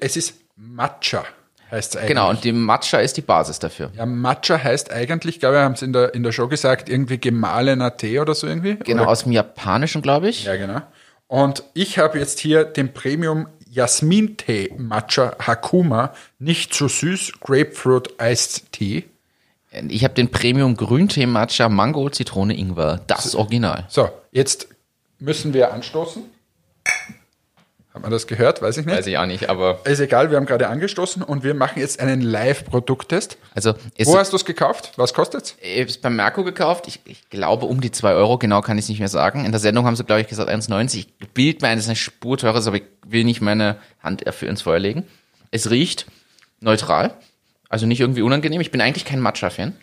es ist Matcha, heißt es eigentlich. genau, und die Matcha ist die Basis dafür. Ja, Matcha heißt eigentlich, ich glaube, wir haben es in der, in der Show gesagt, irgendwie gemahlener Tee oder so irgendwie. Genau, Oder? aus dem Japanischen, glaube ich. Ja, genau. Und ich habe jetzt hier den Premium Jasmin-Tee Matcha Hakuma, nicht zu süß, Grapefruit Iced Tea. Ich habe den Premium Grüntee Matcha Mango Zitrone Ingwer, das Original. So, jetzt müssen wir anstoßen. Hat man das gehört? Weiß ich nicht. Weiß ich auch nicht, aber Ist egal, wir haben gerade angestoßen und wir machen jetzt einen Live-Produkttest. also Wo hast du es gekauft? Was kostet's? ich habe es beim Merco gekauft. Ich, ich glaube um die 2 Euro, genau kann ich es nicht mehr sagen. In der Sendung haben sie, glaube ich, gesagt 1,90. Ich bild mir ein, das ist eine Spur teurer, aber ich will nicht meine Hand dafür ins Feuer legen. Es riecht neutral, also nicht irgendwie unangenehm. Ich bin eigentlich kein Matcha-Fan.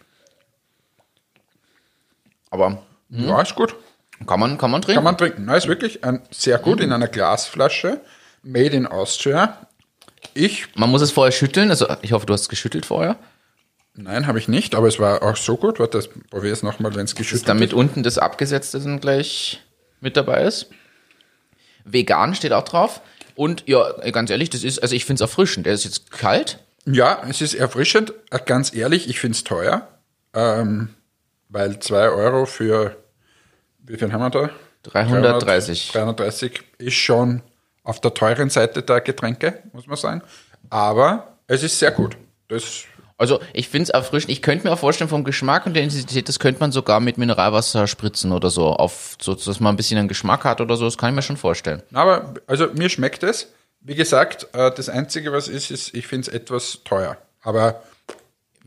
Aber Ja, ist gut. Kann man, kann man trinken. Kann man trinken. Na, ist wirklich ein, sehr gut in einer Glasflasche. Made in Austria. Ich, Man muss es vorher schütteln. Also ich hoffe, du hast es geschüttelt vorher. nein, habe ich nicht, aber es war auch so gut. Warte, das probier es nochmal, wenn es geschüttelt damit ist. unten das Abgesetzte dann gleich mit dabei ist. Vegan steht auch drauf. Und ja, ganz ehrlich, das ist, also ich finde es erfrischend. Der ist jetzt kalt. Ja, es ist erfrischend. Äh, Ganz ehrlich, ich finde es teuer. Ähm, weil 2 Euro für, wie viel haben wir da? 330. 330 ist schon auf der teuren Seite der Getränke, muss man sagen. Aber es ist sehr gut. Das, Also ich finde es erfrischend. Ich könnte mir auch vorstellen, vom Geschmack und der Intensität, das könnte man sogar mit Mineralwasser spritzen oder so, auf, so dass man ein bisschen einen Geschmack hat oder so. Das kann ich mir schon vorstellen. aber, also mir schmeckt es. Wie gesagt, äh, das Einzige, was ist, ist, ich finde es etwas teuer. Aber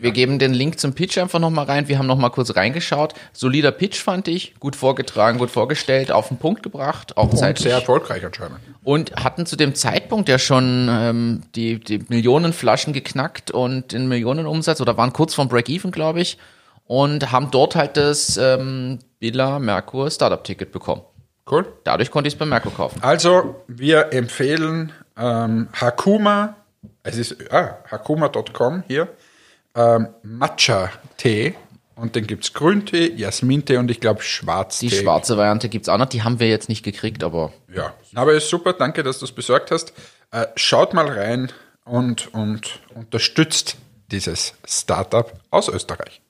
Wir geben den Link zum Pitch einfach nochmal rein. Wir haben nochmal kurz reingeschaut. Solider Pitch fand ich. Gut vorgetragen, gut vorgestellt, auf den Punkt gebracht, auch und zeitlich. sehr erfolgreich anscheinend. Und hatten zu dem Zeitpunkt ja schon ähm, die, die Millionen Flaschen geknackt und den Millionenumsatz oder waren kurz vom Break-Even, glaube ich. Und haben dort halt das ähm, Billa Merkur Startup-Ticket bekommen. Cool. Dadurch konnte ich es bei Merkur kaufen. Also, wir empfehlen ähm, Hakuma, es ist ah, hakuma.com hier, ähm, Matcha-Tee und den gibt es Grüntee, Jasmintee und ich glaube Schwarztee. Die schwarze Variante gibt's auch noch. Die haben wir jetzt nicht gekriegt, aber Ja, aber ist super, danke, dass du es besorgt hast. Äh, schaut mal rein und, und unterstützt dieses Startup aus Österreich.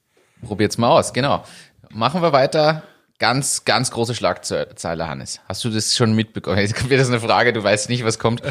probiert's mal aus. Genau. Machen wir weiter. Ganz, ganz große Schlagzeile, Hannes. Hast du das schon mitbekommen? Jetzt kommt wieder so eine Frage, du weißt nicht, was kommt.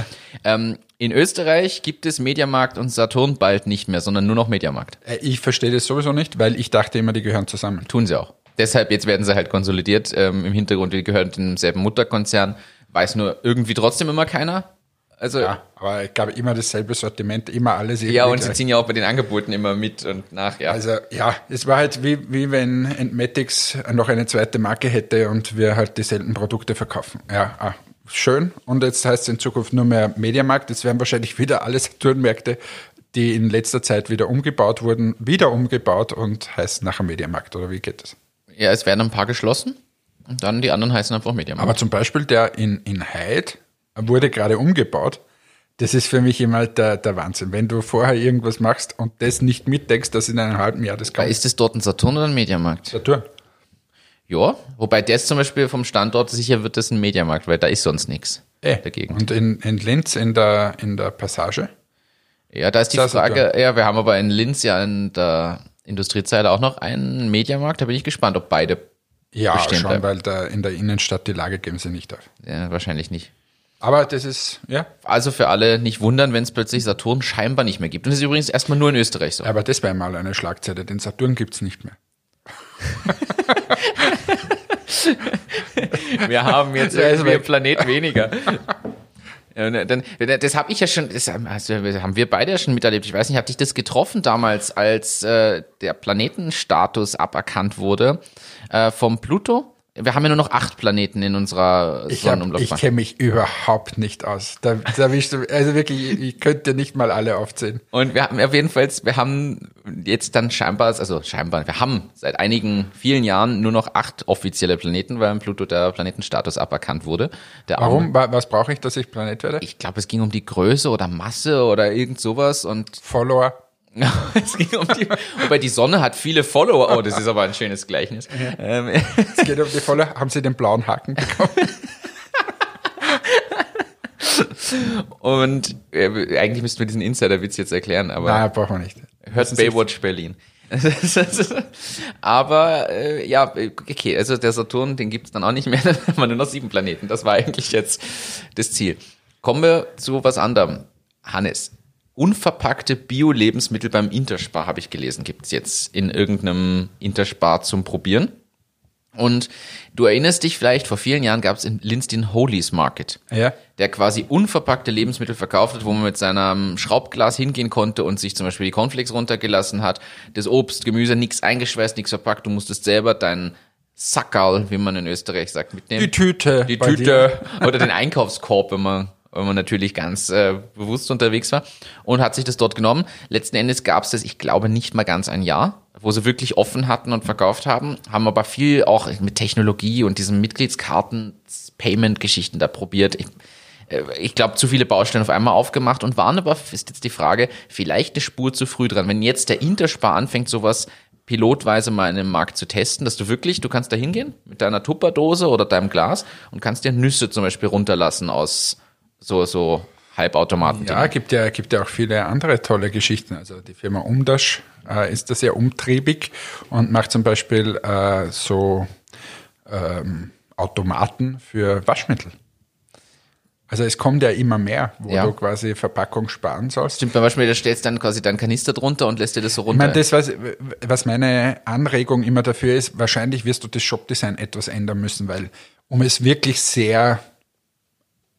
Ähm, in Österreich gibt es Mediamarkt und Saturn bald nicht mehr, sondern nur noch Mediamarkt. Äh, ich verstehe das sowieso nicht, weil ich dachte immer, die gehören zusammen. Tun sie auch. Deshalb, jetzt werden sie halt konsolidiert. Ähm, Im Hintergrund, die gehören dem selben Mutterkonzern. Weiß nur irgendwie trotzdem immer keiner. Also Ja, aber ich glaube immer dasselbe Sortiment, immer alles Ja, und sie gleich. ziehen ja auch bei den Angeboten immer mit und nach, ja. Also ja, es war halt wie, wie wenn Entmatics noch eine zweite Marke hätte und wir halt dieselben Produkte verkaufen. Ja, ah, schön. Und jetzt heißt es in Zukunft nur mehr Mediamarkt. Jetzt werden wahrscheinlich wieder alle Saturnmärkte, die in letzter Zeit wieder umgebaut wurden, wieder umgebaut und heißt nachher Mediamarkt. Oder wie geht das? ja, es werden ein paar geschlossen und dann die anderen heißen einfach Mediamarkt. Aber zum Beispiel der in, in Heid wurde gerade umgebaut. Das ist für mich immer der, der Wahnsinn. Wenn du vorher irgendwas machst und das nicht mitdenkst, dass in einem halben Jahr das kommt. ist es dort ein Saturn oder ein Mediamarkt? Saturn. Ja, wobei das zum Beispiel vom Standort sicher wird das ein Mediamarkt, weil da ist sonst nichts Eh. dagegen. Und in, in Linz in der, in der Passage. Ja, da ist die Das ist Frage, ja, wir haben aber in Linz ja in der Industriezeile auch noch einen Mediamarkt, da bin ich gespannt, ob beide, Ja, Bestehen schon, bleiben. weil da in der Innenstadt die Lage geben sie nicht auf. ja, wahrscheinlich nicht. Aber das ist, ja, Also für alle nicht wundern, wenn es plötzlich Saturn scheinbar nicht mehr gibt. Und das ist übrigens erstmal nur in Österreich so. aber das wäre mal eine Schlagzeile. Den Saturn gibt's nicht mehr. Wir haben jetzt irgendwie einen. Planet weniger. Dann, das habe ich ja schon, das also haben wir beide ja schon miterlebt. Ich weiß nicht, hat dich das getroffen damals, als äh, der Planetenstatus aberkannt wurde äh, vom Pluto? Wir haben ja nur noch acht Planeten in unserer Ich, hab- ich Sonnenumlaufbahn. kenne mich überhaupt nicht aus. Da, da du, also wirklich, ich, ich könnte nicht mal alle aufzählen. Und wir haben auf jeden Fall, wir haben jetzt dann scheinbar, also scheinbar, wir haben seit einigen, vielen Jahren nur noch acht offizielle Planeten, weil im Pluto der Planetenstatus aberkannt wurde. Der Warum? Wa- Was brauche ich, dass ich Planet werde? Ich glaube, es ging um die Größe oder Masse oder irgend sowas und Follower. es ging um die, wobei die Sonne hat viele Follower. Oh, das ist aber ein schönes Gleichnis. Ähm, Es geht um die Follower. Haben Sie den blauen Haken bekommen? und äh, eigentlich müssten wir diesen Insider-Witz jetzt erklären, aber Nein, brauchen wir nicht. hört Baywatch Berlin. aber äh, ja, okay, also der Saturn, den gibt's dann auch nicht mehr, dann haben wir nur noch sieben Planeten. Das war eigentlich jetzt das Ziel. Kommen wir zu was anderem. Hannes, unverpackte Bio-Lebensmittel beim Interspar, habe ich gelesen, gibt's jetzt in irgendeinem Interspar zum Probieren. Und du erinnerst dich vielleicht, vor vielen Jahren gab's in Linz den Holies Market Ja. der quasi unverpackte Lebensmittel verkauft hat, wo man mit seinem Schraubglas hingehen konnte und sich zum Beispiel die Cornflakes runtergelassen hat, das Obst, Gemüse, nichts eingeschweißt, nichts verpackt, du musstest selber deinen Sackerl, wie man in Österreich sagt, mitnehmen. Die Tüte. Die Tüte oder den Einkaufskorb, wenn man, wenn man natürlich ganz äh, bewusst unterwegs war und hat sich das dort genommen. Letzten Endes gab es das, ich glaube, nicht mal ganz ein Jahr, wo sie wirklich offen hatten und verkauft haben, haben aber viel auch mit Technologie und diesen Mitgliedskarten-Payment-Geschichten da probiert. Ich, äh, ich glaube, zu viele Baustellen auf einmal aufgemacht und waren aber, ist jetzt die Frage, vielleicht eine Spur zu früh dran. Wenn jetzt der Interspar anfängt, sowas pilotweise mal in den Markt zu testen, dass du wirklich, du kannst da hingehen mit deiner Tupperdose oder deinem Glas und kannst dir Nüsse zum Beispiel runterlassen aus so, so Halbautomaten. Ja, gibt ja, gibt ja auch viele andere tolle Geschichten. Also die Firma Umdasch äh, ist da sehr umtriebig und macht zum Beispiel äh, so ähm, Automaten für Waschmittel. Also es kommt ja immer mehr, wo Ja. du quasi Verpackung sparen sollst. Stimmt, beim Beispiel, da stellst du dann quasi deinen Kanister drunter und lässt dir das so Ich runter. meine, das, was, was meine Anregung immer dafür ist, wahrscheinlich wirst du das Shopdesign etwas ändern müssen, weil um es wirklich sehr,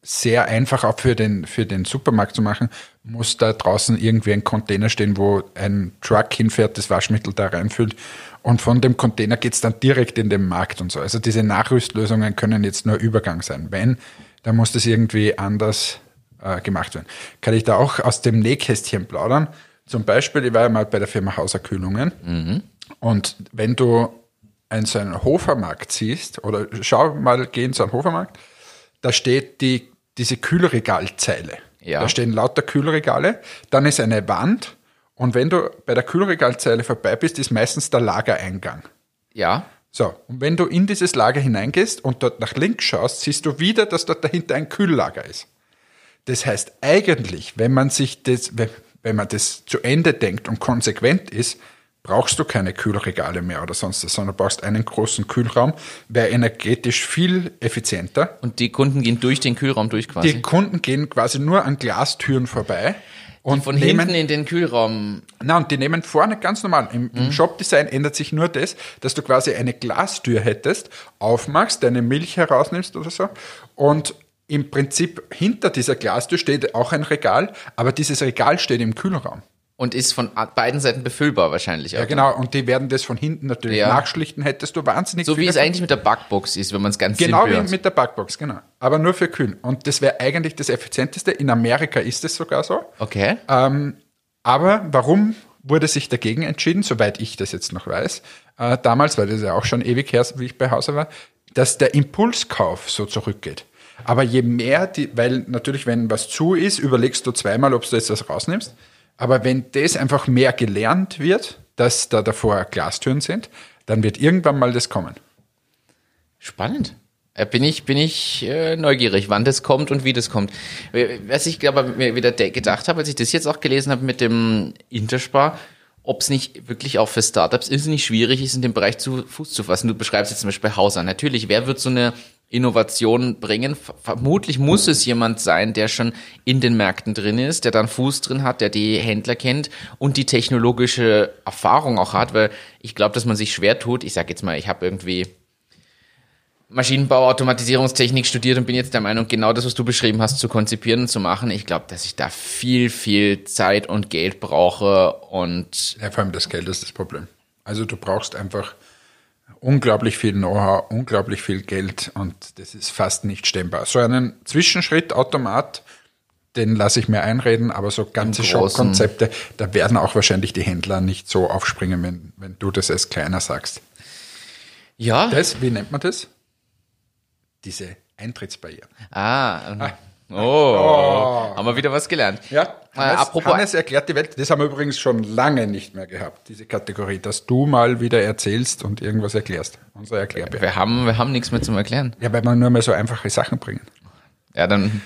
sehr einfach auch für den, für den Supermarkt zu machen, muss da draußen irgendwie ein Container stehen, wo ein Truck hinfährt, das Waschmittel da reinfüllt und von dem Container geht's dann direkt in den Markt und so. Also diese Nachrüstlösungen können jetzt nur Übergang sein. Wenn, dann muss das irgendwie anders äh, gemacht werden. Kann ich da auch aus dem Nähkästchen plaudern? Zum Beispiel, ich war ja mal bei der Firma Hauser Kühlungen und wenn du einen, so einen Hofermarkt siehst, oder schau mal, geh in so einen Hofermarkt, da steht die, diese Kühlregalzeile. Ja. Da stehen lauter Kühlregale, dann ist eine Wand und wenn du bei der Kühlregalzeile vorbei bist, ist meistens der Lagereingang. ja, So, und wenn du in dieses Lager hineingehst und dort nach links schaust, siehst du wieder, dass dort dahinter ein Kühllager ist. Das heißt, eigentlich, wenn man sich das, wenn, wenn man das zu Ende denkt und konsequent ist, brauchst du keine Kühlregale mehr oder sonst was, sondern brauchst einen großen Kühlraum, wäre energetisch viel effizienter. und die Kunden gehen durch den Kühlraum durch quasi. Die Kunden gehen quasi nur an Glastüren vorbei und von nehmen, hinten in den Kühlraum. na, und die nehmen vorne ganz normal. Im, Mhm. im Shopdesign ändert sich nur das, dass du quasi eine Glastür hättest, aufmachst, deine Milch herausnimmst oder so und im Prinzip hinter dieser Glastür steht auch ein Regal, aber dieses Regal steht im Kühlraum. Und ist von beiden Seiten befüllbar wahrscheinlich. Ja, auch. genau. Und die werden das von hinten natürlich Ja. nachschlichten. Hättest du wahnsinnig So wie es eigentlich mit der Backbox ist, wenn man es ganz Genau wie mit der Backbox, genau. Aber nur für kühl. Und das wäre eigentlich das Effizienteste. In Amerika ist es sogar so. Okay. Ähm, aber warum wurde sich dagegen entschieden, soweit ich das jetzt noch weiß, äh, damals, weil das ja auch schon ewig her, ist, wie ich bei Hause war, dass der Impulskauf so zurückgeht. Aber je mehr, die, weil natürlich, wenn was zu ist, überlegst du zweimal, ob du jetzt was rausnimmst. Aber wenn das einfach mehr gelernt wird, dass da davor Glastüren sind, dann wird irgendwann mal das kommen. Spannend. Äh, Bin ich, bin ich äh, neugierig, wann das kommt und wie das kommt. Äh, Was ich aber mir wieder de- gedacht habe, als ich das jetzt auch gelesen habe mit dem Interspar, ob es nicht wirklich auch für Startups irrsinnig schwierig ist, in dem Bereich zu Fuß zu fassen. Du beschreibst jetzt zum Beispiel Hauser. Natürlich, wer wird so eine Innovation bringen? Ver- Vermutlich muss es jemand sein, der schon in den Märkten drin ist, der dann Fuß drin hat, der die Händler kennt und die technologische Erfahrung auch hat, weil ich glaube, dass man sich schwer tut. Ich sage jetzt mal, ich habe irgendwie Maschinenbau, Automatisierungstechnik studiert und bin jetzt der Meinung, genau das, was du beschrieben hast, zu konzipieren und zu machen. Ich glaube, dass ich da viel, viel Zeit und Geld brauche und Ja, vor allem das Geld ist das Problem. Also du brauchst einfach unglaublich viel Know-how, unglaublich viel Geld und das ist fast nicht stemmbar. So einen Zwischenschritt Automat, den lasse ich mir einreden, aber so ganze Shop-Konzepte, da werden auch wahrscheinlich die Händler nicht so aufspringen, wenn, wenn du das als kleiner sagst. ja, Das, wie nennt man das? Diese Eintrittsbarrieren. ah, oh, haben wir wieder was gelernt. Ja, Äh, Hannes, apropos, Hannes erklärt die Welt. Das haben wir übrigens schon lange nicht mehr gehabt, diese Kategorie, dass du mal wieder erzählst und irgendwas erklärst. Unser Erklärbär. wir haben, wir haben nichts mehr zum Erklären. Ja, weil wir nur mal so einfache Sachen bringen. Ja, dann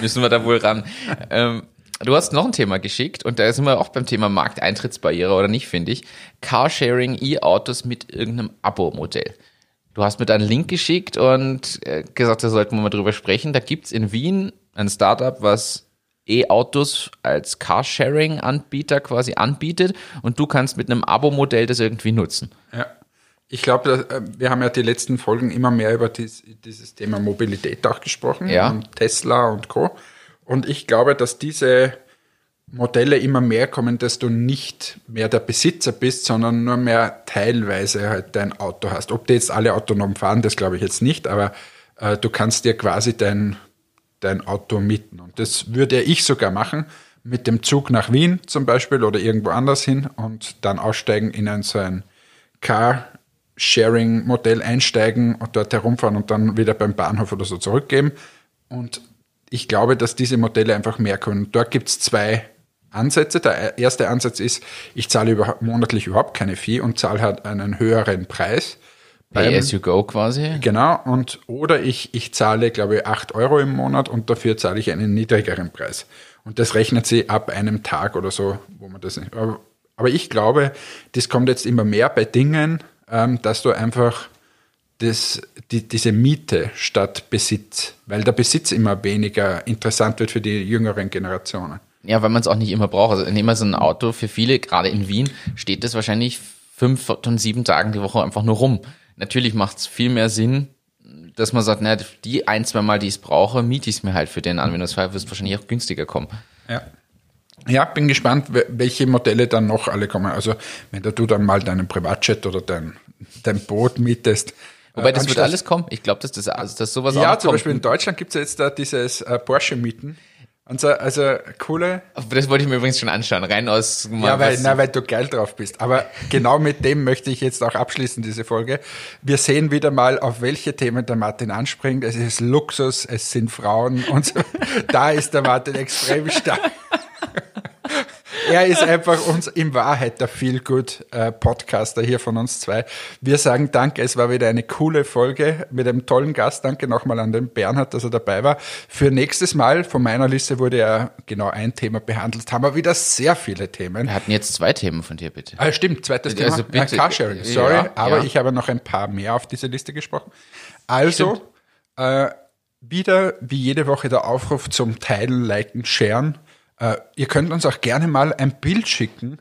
müssen wir da wohl ran. ähm, du hast noch ein Thema geschickt und da sind wir auch beim Thema Markteintrittsbarriere oder nicht, finde ich. Carsharing, E-Autos mit irgendeinem Abo-Modell. Du hast mir da einen Link geschickt und äh, gesagt, da sollten wir mal drüber sprechen. Da gibt's in Wien ein Startup, was E-Autos als Carsharing-Anbieter quasi anbietet und du kannst mit einem Abo-Modell das irgendwie nutzen. Ja. Ich glaube, äh, wir haben ja die letzten Folgen immer mehr über dies, dieses Thema Mobilität auch gesprochen. Ja. Und Tesla und Co. Und ich glaube, dass diese Modelle immer mehr kommen, dass du nicht mehr der Besitzer bist, sondern nur mehr teilweise halt dein Auto hast. Ob die jetzt alle autonom fahren, das glaube ich jetzt nicht, aber äh, du kannst dir quasi dein, dein Auto mieten. Und das würde ich sogar machen, mit dem Zug nach Wien zum Beispiel oder irgendwo anders hin und dann aussteigen in ein so ein Car-Sharing-Modell einsteigen und dort herumfahren und dann wieder beim Bahnhof oder so zurückgeben. Und ich glaube, dass diese Modelle einfach mehr können. Dort gibt es zwei Ansätze. Der erste Ansatz ist, ich zahle über, monatlich überhaupt keine Fee und zahle halt einen höheren Preis. Pay as you go quasi. Genau, und oder ich, ich zahle, glaube ich, 8 Euro im Monat und dafür zahle ich einen niedrigeren Preis. Und das rechnet sie ab einem Tag oder so, wo man das nicht. Aber, aber ich glaube, das kommt jetzt immer mehr bei Dingen, ähm, dass du einfach das, die, diese Miete statt Besitz, weil der Besitz immer weniger interessant wird für die jüngeren Generationen. Ja, weil man es auch nicht immer braucht. Also nehmen wir so ein Auto für viele, gerade in Wien, steht das wahrscheinlich fünf von sieben Tagen die Woche einfach nur rum. Natürlich macht es viel mehr Sinn, dass man sagt, na, die ein, zwei Mal, die ich brauche, miete ich es mir halt für den Anwendungsfall, wirst wahrscheinlich auch günstiger kommen. Ja. Ja, bin gespannt, wel- welche Modelle dann noch alle kommen. Also, wenn du dann mal deinen Privatjet oder dein, dein Boot mietest. Wobei, äh, das wird alles kommen. Ich glaube, dass das, also, dass sowas auch Ja, zum kommt. Beispiel in Deutschland gibt es ja jetzt da dieses äh, Porsche-Mieten. Und so, also coole. Das wollte ich mir übrigens schon anschauen, rein aus mal Ja, weil, na, weil du geil drauf bist. Aber genau mit dem möchte ich jetzt auch abschließen, diese Folge. Wir sehen wieder mal, auf welche Themen der Martin anspringt. Es ist Luxus, es sind Frauen und so. Da ist der Martin extrem stark. Er ist einfach uns in Wahrheit der Feel-Good-Podcaster hier von uns zwei. Wir sagen Danke, es war wieder eine coole Folge mit einem tollen Gast. Danke nochmal an den Bernhard, dass er dabei war. Für nächstes Mal, von meiner Liste wurde ja genau ein Thema behandelt, haben wir wieder sehr viele Themen. Wir hatten jetzt zwei Themen von dir, bitte. Ah, stimmt, zweites Thema. Also bitte, ja, Carsharing, sorry, ja, aber ja. ich habe noch ein paar mehr auf diese Liste gesprochen. Also, äh, wieder wie jede Woche der Aufruf zum Teilen, Liken, Sharen. Äh, ihr könnt uns auch gerne mal ein Bild schicken,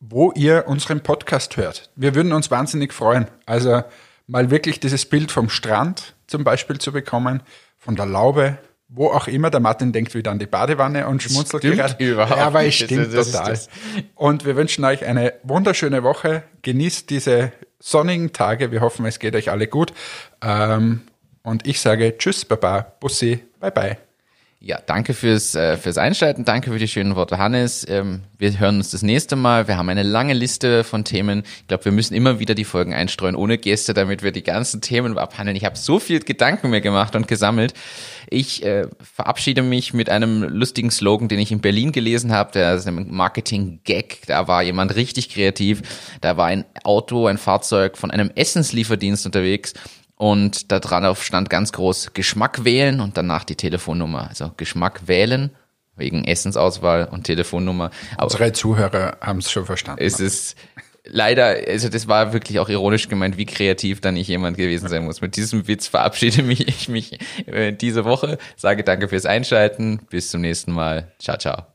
wo ihr unseren Podcast hört. Wir würden uns wahnsinnig freuen. Also mal wirklich dieses Bild vom Strand zum Beispiel zu bekommen, von der Laube, wo auch immer. Der Martin denkt wieder an die Badewanne und schmunzelt stimmt gerade. überhaupt Ja, aber es stimmt Das total. Und wir wünschen euch eine wunderschöne Woche. Genießt diese sonnigen Tage. Wir hoffen, es geht euch alle gut. Ähm, und ich sage Tschüss, Baba, Bussi, bye bye. Ja, danke fürs, äh, fürs Einschalten, danke für die schönen Worte, Hannes. Ähm, wir hören uns das nächste Mal. Wir haben eine lange Liste von Themen. Ich glaube, wir müssen immer wieder die Folgen einstreuen ohne Gäste, damit wir die ganzen Themen abhandeln. Ich habe so viel Gedanken mir gemacht und gesammelt. Ich äh, verabschiede mich mit einem lustigen Slogan, den ich in Berlin gelesen habe. Der ist ein Marketing-Gag. Da war jemand richtig kreativ. Da war ein Auto, ein Fahrzeug von einem Essenslieferdienst unterwegs. Und da drauf stand ganz groß Geschmack wählen und danach die Telefonnummer. Also Geschmack wählen wegen Essensauswahl und Telefonnummer. Aber Unsere Zuhörer haben es schon verstanden. es ist leider, also das war wirklich auch ironisch gemeint, wie kreativ da nicht jemand gewesen sein muss. Mit diesem Witz verabschiede mich ich mich äh, diese Woche, sage danke fürs Einschalten, bis zum nächsten Mal. Ciao, ciao.